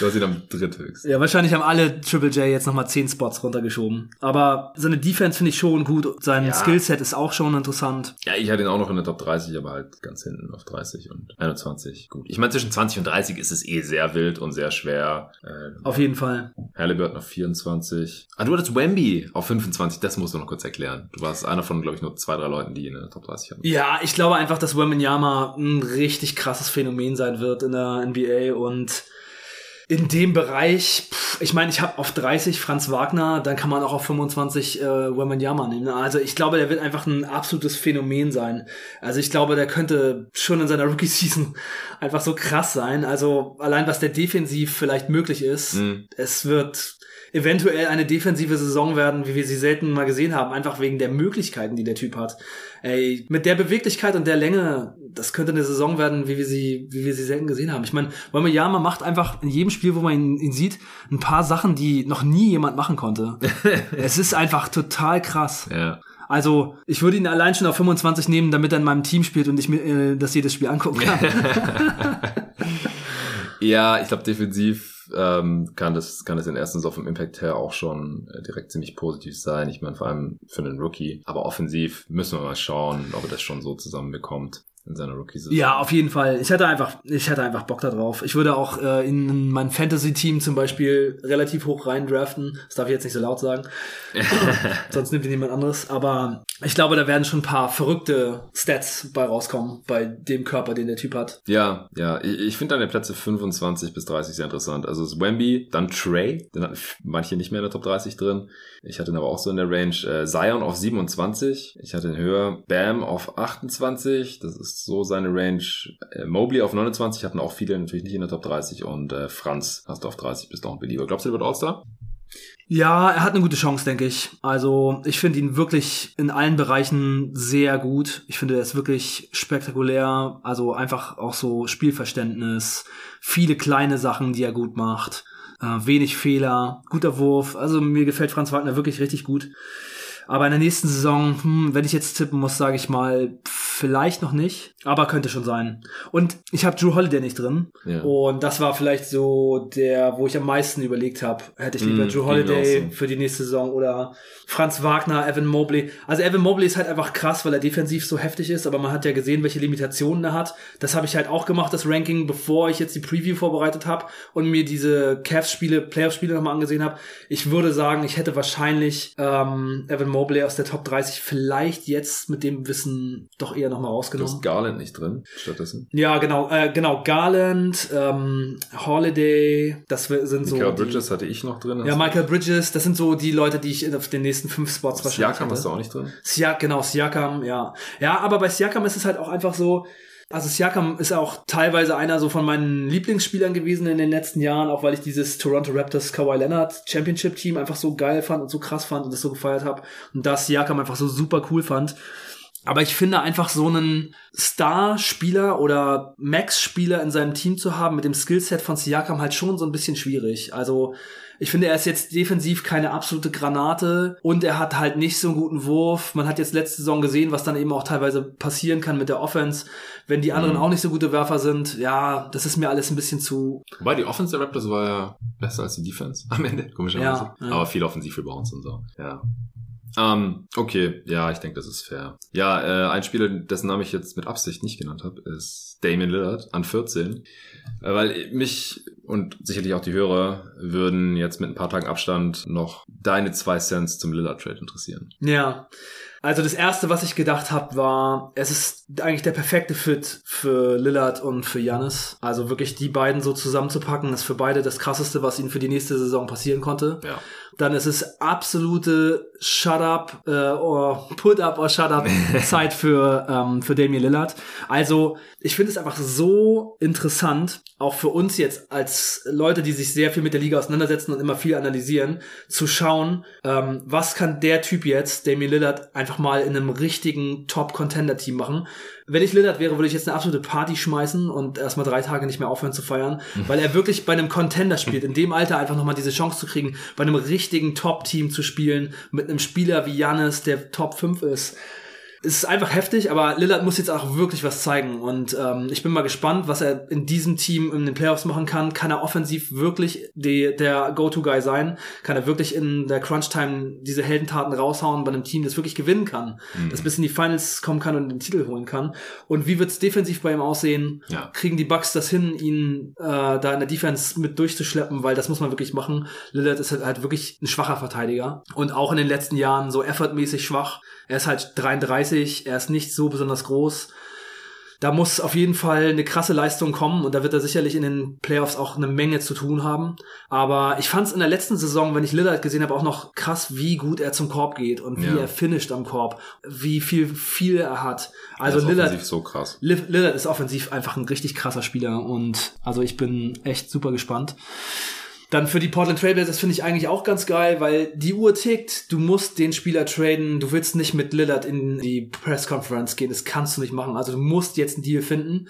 du hast ihn am dritthöchsten. ja, wahrscheinlich haben alle Triple J jetzt nochmal 10 Spots runtergeschoben. Aber seine Defense finde ich schon gut. Sein Ja. Skillset ist auch schon interessant. Ja, ich hatte ihn auch noch in der Top 30, aber halt ganz hinten auf 30 und 21. Gut. Ich meine, zwischen 20 und 30 ist es eh sehr wild und sehr schwer. Äh, Auf jeden Fall. Halliburton auf 24. Ah, du hattest Wemby auf 25. Das musst du noch kurz erklären. Du warst einer von, glaube ich, nur zwei, drei Leuten, die ihn in der Top 30 hatten. Ja, ich glaube einfach, dass Wembanyama ein richtig krasses Phänomen sein wird in der NBA und in dem Bereich, pff, ich meine, ich habe auf 30 Franz Wagner, dann kann man auch auf 25 äh, Wembanyama nehmen. Also ich glaube, der wird einfach ein absolutes Phänomen sein. Also ich glaube, der könnte schon in seiner Rookie-Season einfach so krass sein. Also allein was der defensiv vielleicht möglich ist, Mhm. es wird eventuell eine defensive Saison werden, wie wir sie selten mal gesehen haben, einfach wegen der Möglichkeiten, die der Typ hat. Ey, mit der Beweglichkeit und der Länge, das könnte eine Saison werden, wie wir sie, wie wir sie selten gesehen haben. Ich meine, Wembanyama macht einfach in jedem Spiel, wo man ihn, ihn sieht, ein paar Sachen, die noch nie jemand machen konnte. es ist einfach total krass. Ja. Also, ich würde ihn allein schon auf 25 nehmen, damit er in meinem Team spielt und ich mir äh, das jedes Spiel angucken kann. Ja, ich glaube, defensiv ähm, kann das kann das in ersten so vom Impact her auch schon äh, direkt ziemlich positiv sein. Ich meine, vor allem für einen Rookie. Aber offensiv müssen wir mal schauen, ob er das schon so zusammenbekommt in seiner Rookie-Saison. Ja, auf jeden Fall. Ich hatte einfach, ich hatte einfach Bock da drauf. Ich würde auch äh, in mein Fantasy-Team zum Beispiel relativ hoch rein draften. Das darf ich jetzt nicht so laut sagen. Sonst nimmt ihn jemand anderes. Aber ich glaube, da werden schon ein paar verrückte Stats bei rauskommen, bei dem Körper, den der Typ hat. Ja, ja, ich, ich finde deine Plätze 25 bis 30 sehr interessant. Also es ist Wemby, dann Trey, den hatten manche nicht mehr in der Top 30 drin. Ich hatte ihn aber auch so in der Range. Äh, Zion auf 27, ich hatte ihn höher. Bam auf 28, das ist so seine Range. Äh, Mobley auf 29, hatten auch viele natürlich nicht in der Top 30. Und äh, Franz hast du auf 30, bist auch ein Belieber. Glaubst du, der wird All-Star? Ja, er hat eine gute Chance, denke ich. Also ich finde ihn wirklich in allen Bereichen sehr gut. Ich finde, er ist wirklich spektakulär. Also einfach auch so Spielverständnis, viele kleine Sachen, die er gut macht, äh, wenig Fehler, guter Wurf. Also mir gefällt Franz Wagner wirklich richtig gut. Aber in der nächsten Saison, hm, wenn ich jetzt tippen muss, sage ich mal, vielleicht noch nicht, aber könnte schon sein. Und ich habe Drew Holiday nicht drin. Ja. Und das war vielleicht so der, wo ich am meisten überlegt habe. Hätte ich lieber Mm, Drew Holiday für die nächste Saison oder Franz Wagner, Evan Mobley. Also Evan Mobley ist halt einfach krass, weil er defensiv so heftig ist, aber man hat ja gesehen, welche Limitationen er hat. Das habe ich halt auch gemacht, das Ranking, bevor ich jetzt die Preview vorbereitet habe und mir diese Cavs-Spiele, Playoff-Spiele nochmal angesehen habe. Ich würde sagen, ich hätte wahrscheinlich ähm, Evan Mobley aus der Top 30 vielleicht jetzt mit dem Wissen doch eher nochmal Du rausgenommen. hast Garland nicht drin, stattdessen. Ja, genau, äh, genau. Garland, ähm, Holiday, das sind so. Michael Bridges hatte ich noch drin. Ja, Michael Bridges, das sind so die Leute, die ich auf den nächsten fünf Spots wahrscheinlich Siakam hast du auch nicht drin? Siak, genau, Siakam, ja. Ja, aber bei Siakam ist es halt auch einfach so, also Siakam ist auch teilweise einer so von meinen Lieblingsspielern gewesen in den letzten Jahren, auch weil ich dieses Toronto Raptors Kawhi Leonard Championship Team einfach so geil fand und so krass fand und das so gefeiert habe und das Siakam einfach so super cool fand. Aber ich finde einfach so einen Star-Spieler oder Max-Spieler in seinem Team zu haben mit dem Skillset von Siakam halt schon so ein bisschen schwierig. Also ich finde, er ist jetzt defensiv keine absolute Granate und er hat halt nicht so einen guten Wurf. Man hat jetzt letzte Saison gesehen, was dann eben auch teilweise passieren kann mit der Offense, wenn die anderen Mhm. auch nicht so gute Werfer sind. Ja, das ist mir alles ein bisschen zu. Wobei die Offense der Raptors war ja besser als die Defense am Ende, komischerweise. Ja, ja. Aber viel offensiv für uns und so. Ja. Ähm, okay, ja, ich denke, das ist fair. Ja, äh, ein Spieler, dessen Namen ich jetzt mit Absicht nicht genannt habe, ist Damien Lillard an 14. Äh, weil mich und sicherlich auch die Hörer würden jetzt mit ein paar Tagen Abstand noch deine zwei Cents zum Lillard-Trade interessieren. Ja. Also das erste, was ich gedacht habe, war, es ist eigentlich der perfekte Fit für Lillard und für Janis. Also wirklich die beiden so zusammenzupacken, ist für beide das krasseste, was ihnen für die nächste Saison passieren konnte. Ja. Dann ist es absolute Shut up äh, or Put up or Shut up Zeit für ähm, für Damian Lillard. Also ich finde es einfach so interessant, auch für uns jetzt als Leute, die sich sehr viel mit der Liga auseinandersetzen und immer viel analysieren, zu schauen, ähm, was kann der Typ jetzt, Damian Lillard, einfach mal in einem richtigen Top-Contender-Team machen. Wenn ich Lillard wäre, würde ich jetzt eine absolute Party schmeißen und erstmal drei Tage nicht mehr aufhören zu feiern, weil er wirklich bei einem Contender spielt, in dem Alter einfach nochmal diese Chance zu kriegen, bei einem richtigen Top-Team zu spielen, mit einem Spieler wie Janis, der Top 5 ist es ist einfach heftig, aber Lillard muss jetzt auch wirklich was zeigen. Und ähm, ich bin mal gespannt, was er in diesem Team in den Playoffs machen kann. Kann er offensiv wirklich die, der Go-To-Guy sein? Kann er wirklich in der Crunch-Time diese Heldentaten raushauen bei einem Team, das wirklich gewinnen kann? Mhm. Das bis in die Finals kommen kann und den Titel holen kann? Und wie wird's defensiv bei ihm aussehen? Ja. Kriegen die Bucks das hin, ihn äh, da in der Defense mit durchzuschleppen? Weil das muss man wirklich machen. Lillard ist halt, halt wirklich ein schwacher Verteidiger. Und auch in den letzten Jahren so effortmäßig schwach. Er ist halt 33, er ist nicht so besonders groß. Da muss auf jeden Fall eine krasse Leistung kommen und da wird er sicherlich in den Playoffs auch eine Menge zu tun haben. Aber ich fand es in der letzten Saison, wenn ich Lillard gesehen habe, auch noch krass, wie gut er zum Korb geht und wie Ja. er finisht am Korb, wie viel viel er hat. Also Er ist Lillard, offensiv so krass. Lillard ist offensiv einfach ein richtig krasser Spieler und also ich bin echt super gespannt. Dann für die Portland Trailblazers finde ich eigentlich auch ganz geil, weil die Uhr tickt, du musst den Spieler traden, du willst nicht mit Lillard in die Press Conference gehen, das kannst du nicht machen. Also du musst jetzt einen Deal finden.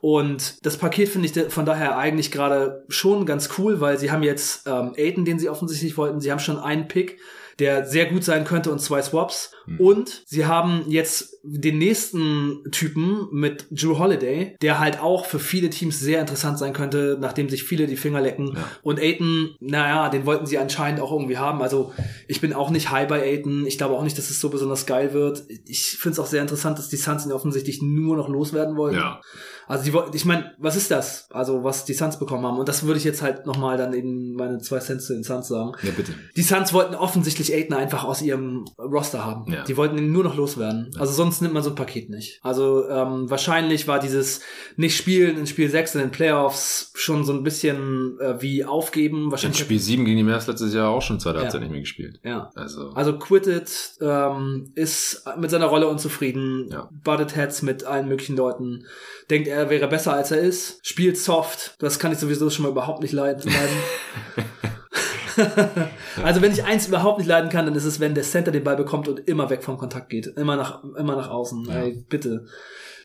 Und das Paket finde ich von daher eigentlich gerade schon ganz cool, weil sie haben jetzt ähm, Aiden, den sie offensichtlich wollten, sie haben schon einen Pick, der sehr gut sein könnte und zwei Swaps. Und sie haben jetzt den nächsten Typen mit Drew Holiday, der halt auch für viele Teams sehr interessant sein könnte, nachdem sich viele die Finger lecken. Ja. Und Aiton, naja, den wollten sie anscheinend auch irgendwie haben. Also ich bin auch nicht high bei Aiton. Ich glaube auch nicht, dass es so besonders geil wird. Ich finde es auch sehr interessant, dass die Suns ihn offensichtlich nur noch loswerden wollen. Ja. Also die wollten, ich meine, was ist das? Also was die Suns bekommen haben. Und das würde ich jetzt halt nochmal dann in meine zwei Cents zu den Suns sagen. Ja, bitte. Die Suns wollten offensichtlich Aiden einfach aus ihrem Roster haben. Ja. Die wollten ihn nur noch loswerden. Also sonst nimmt man so ein Paket nicht. Also ähm, wahrscheinlich war dieses nicht spielen in Spiel 6 in den Playoffs schon so ein bisschen äh, wie aufgeben. In Wahrscheinlich. Spiel 7 gegen die Mavs letztes Jahr auch schon zweite Ja. Halbzeit nicht mehr gespielt. ja. Also, Also quittet, ähm, ist mit seiner Rolle unzufrieden, Ja. buttet Heads mit allen möglichen Leuten, denkt, er wäre besser als er ist, spielt soft, das kann ich sowieso schon mal überhaupt nicht leiden. also wenn ich eins überhaupt nicht leiden kann, dann ist es, wenn der Center den Ball bekommt und immer weg vom Kontakt geht, immer nach, immer nach außen. Ja. Ey, bitte.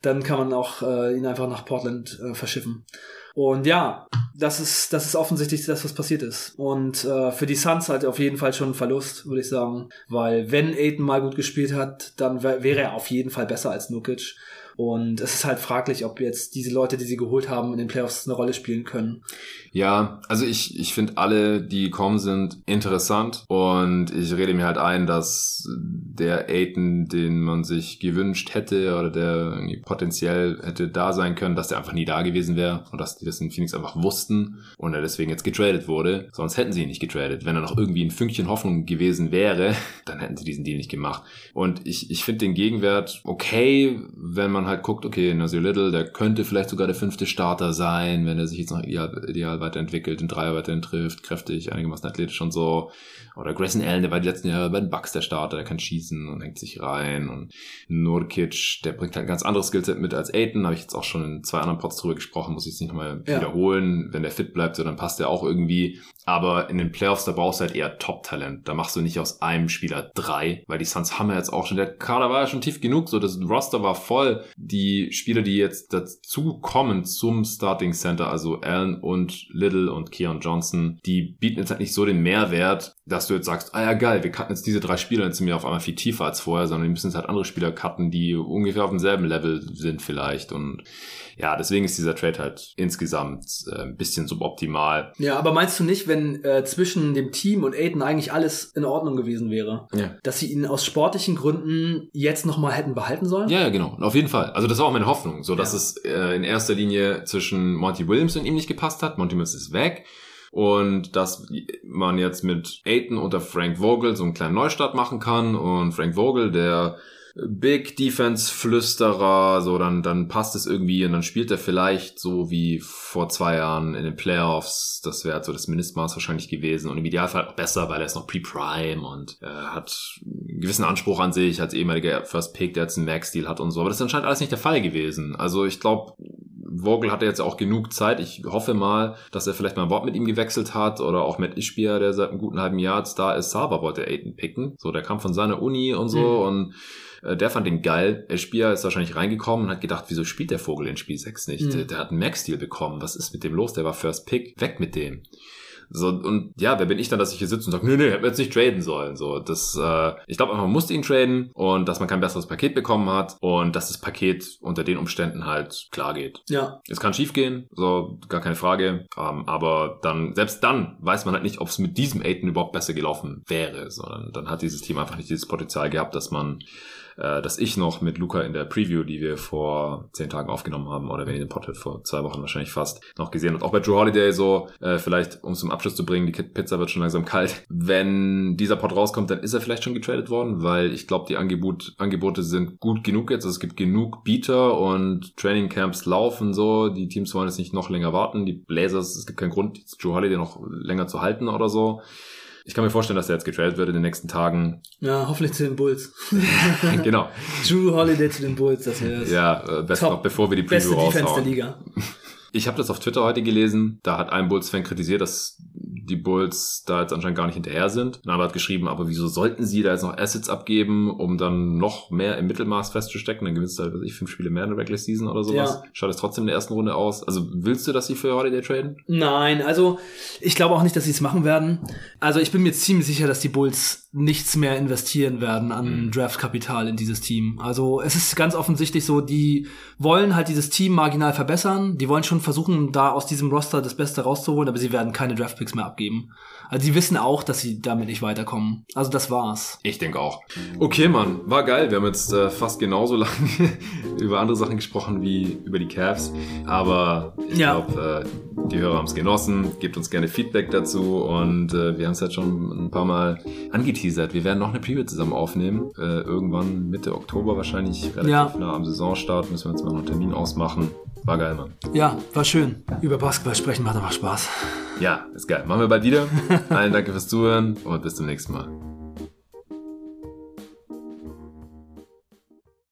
Dann kann man auch äh, ihn einfach nach Portland äh, verschiffen. Und ja, das ist, das ist offensichtlich das, was passiert ist. Und äh, für die Suns halt auf jeden Fall schon ein Verlust, würde ich sagen. Weil wenn Aiden mal gut gespielt hat, dann wär, wäre er auf jeden Fall besser als Nukic. Und es ist halt fraglich, ob jetzt diese Leute, die sie geholt haben, in den Playoffs eine Rolle spielen können. Ja, also ich, ich finde alle, die gekommen sind, interessant und ich rede mir halt ein, dass der Aiden, den man sich gewünscht hätte oder der irgendwie potenziell hätte da sein können, dass der einfach nie da gewesen wäre und dass die das in Phoenix einfach wussten und er deswegen jetzt getradet wurde. Sonst hätten sie ihn nicht getradet. Wenn er noch irgendwie ein Fünkchen Hoffnung gewesen wäre, dann hätten sie diesen Deal nicht gemacht. Und ich, ich finde den Gegenwert okay, wenn man halt guckt, okay, Nasir Little, der könnte vielleicht sogar der fünfte Starter sein, wenn er sich jetzt noch ideal, ideal weiterentwickelt, den Dreier weiterhin trifft, kräftig, einigermaßen athletisch und so. Oder Grayson Allen, der war die letzten Jahre bei den Bucks der Starter, der kann schießen und hängt sich rein. Und Nurkic, der bringt halt ein ganz anderes Skillset mit als Aiden, habe ich jetzt auch schon in zwei anderen Pods drüber gesprochen, muss ich jetzt nicht nochmal Ja. wiederholen. Wenn der fit bleibt, so, dann passt der auch irgendwie. Aber in den Playoffs, da brauchst du halt eher Top-Talent. Da machst du nicht aus einem Spieler drei, weil die Suns haben ja jetzt auch schon, der Kader war ja schon tief genug, so das Roster war voll. Die Spieler, die jetzt dazu kommen zum Starting Center, also Allen und Little und Keon Johnson, die bieten jetzt halt nicht so den Mehrwert, dass du jetzt sagst, ah ja geil, wir cutten jetzt diese drei Spieler, jetzt sind wir auf einmal viel tiefer als vorher, sondern die müssen jetzt halt andere Spieler cutten, die ungefähr auf demselben Level sind vielleicht. Und ja, deswegen ist dieser Trade halt insgesamt äh, ein bisschen suboptimal. Ja, aber meinst du nicht, wenn äh, zwischen dem Team und Aiden eigentlich alles in Ordnung gewesen wäre, Ja. dass sie ihn aus sportlichen Gründen jetzt nochmal hätten behalten sollen? Ja, ja, genau. Auf jeden Fall. Also das war auch meine Hoffnung, so dass Ja. es äh, in erster Linie zwischen Monty Williams und ihm nicht gepasst hat. Monty Williams ist weg. Und dass man jetzt mit Aiton unter Frank Vogel so einen kleinen Neustart machen kann. Und Frank Vogel, der Big Defense Flüsterer, so dann, dann passt es irgendwie und dann spielt er vielleicht so wie vor zwei Jahren in den Playoffs. Das wäre so das Mindestmaß wahrscheinlich gewesen und im Idealfall auch besser, weil er ist noch Pre-Prime und äh, hat einen gewissen Anspruch an sich als ehemaliger First Pick, der jetzt einen Max-Deal hat und so. Aber das ist anscheinend alles nicht der Fall gewesen. Also ich glaube, Vogel hatte jetzt auch genug Zeit. Ich hoffe mal, dass er vielleicht mal ein Wort mit ihm gewechselt hat oder auch mit Ishbia, der seit einem guten halben Jahr jetzt da ist. Saba wollte Aiden picken. So, der kam von seiner Uni und so Mhm. und äh, der fand den geil. Ishbia ist wahrscheinlich reingekommen und hat gedacht, wieso spielt der Vogel in Spiel 6 nicht? Mhm. Der, der hat einen Max-Deal bekommen. Was ist mit dem los? Der war First Pick. Weg mit dem. So, und ja, wer bin ich dann, dass ich hier sitze und sage, nee, nee, hätten wir jetzt nicht traden sollen. So, das, äh, ich glaube, man musste ihn traden und dass man kein besseres Paket bekommen hat und dass das Paket unter den Umständen halt klar geht. Ja. Es kann schief gehen, so gar keine Frage. Ähm, aber dann, selbst dann weiß man halt nicht, ob es mit diesem Aiden überhaupt besser gelaufen wäre, sondern dann hat dieses Team einfach nicht dieses Potenzial gehabt, dass man, äh, dass ich noch mit Luca in der Preview, die wir vor zehn Tagen aufgenommen haben, oder wenn ihr den Pod hört, vor zwei Wochen wahrscheinlich fast, noch gesehen habt. Auch bei Drew Holiday so, äh, vielleicht um es zum Abschluss zu bringen, die Pizza wird schon langsam kalt. Wenn dieser Pod rauskommt, dann ist er vielleicht schon getradet worden, weil ich glaube, die Angebot, Angebote sind gut genug jetzt. Also es gibt genug Bieter und Trainingcamps laufen so. Die Teams wollen jetzt nicht noch länger warten. Die Blazers, es gibt keinen Grund, Drew Holiday noch länger zu halten oder so. Ich kann mir vorstellen, dass er jetzt getradet wird in den nächsten Tagen. Ja, hoffentlich zu den Bulls. genau. Drew Holiday zu den Bulls, das wäre das Ja, äh, best Top. noch bevor wir die beste Preview Defense der. Liga. Ich habe das auf Twitter heute gelesen. Da hat ein Bulls-Fan kritisiert, dass die Bulls da jetzt anscheinend gar nicht hinterher sind. Ein anderer hat geschrieben, aber wieso sollten sie da jetzt noch Assets abgeben, um dann noch mehr im Mittelmaß festzustecken? Dann gewinnst du halt, weiß ich, fünf Spiele mehr in der Regular Season oder sowas. Ja. Schaut es trotzdem in der ersten Runde aus. Also willst du, dass sie für Holiday traden? Nein, also ich glaube auch nicht, dass sie es machen werden. Also ich bin mir ziemlich sicher, dass die Bulls nichts mehr investieren werden an Mhm. Draftkapital in dieses Team. Also es ist ganz offensichtlich so, die wollen halt dieses Team marginal verbessern. Die wollen schon versuchen, da aus diesem Roster das Beste rauszuholen, aber sie werden keine Draftpicks mehr abgeben. Also sie wissen auch, dass sie damit nicht weiterkommen. Also das war's. Ich denke auch. Okay, Mann, war geil. Wir haben jetzt äh, fast genauso lange über andere Sachen gesprochen wie über die Cavs. Aber ich Ja. glaube, äh, die Hörer haben es genossen. Gebt uns gerne Feedback dazu. Und äh, wir haben es jetzt schon ein paar Mal angeteasert. Wir werden noch eine Preview zusammen aufnehmen. Äh, irgendwann Mitte Oktober wahrscheinlich, relativ Ja. nah am Saisonstart. Müssen wir jetzt mal noch einen Termin ausmachen. War geil, Mann. Ja, war schön. Über Basketball sprechen macht einfach Spaß. Ja, ist geil. Machen wir bald wieder. Allen danke fürs Zuhören und bis zum nächsten Mal.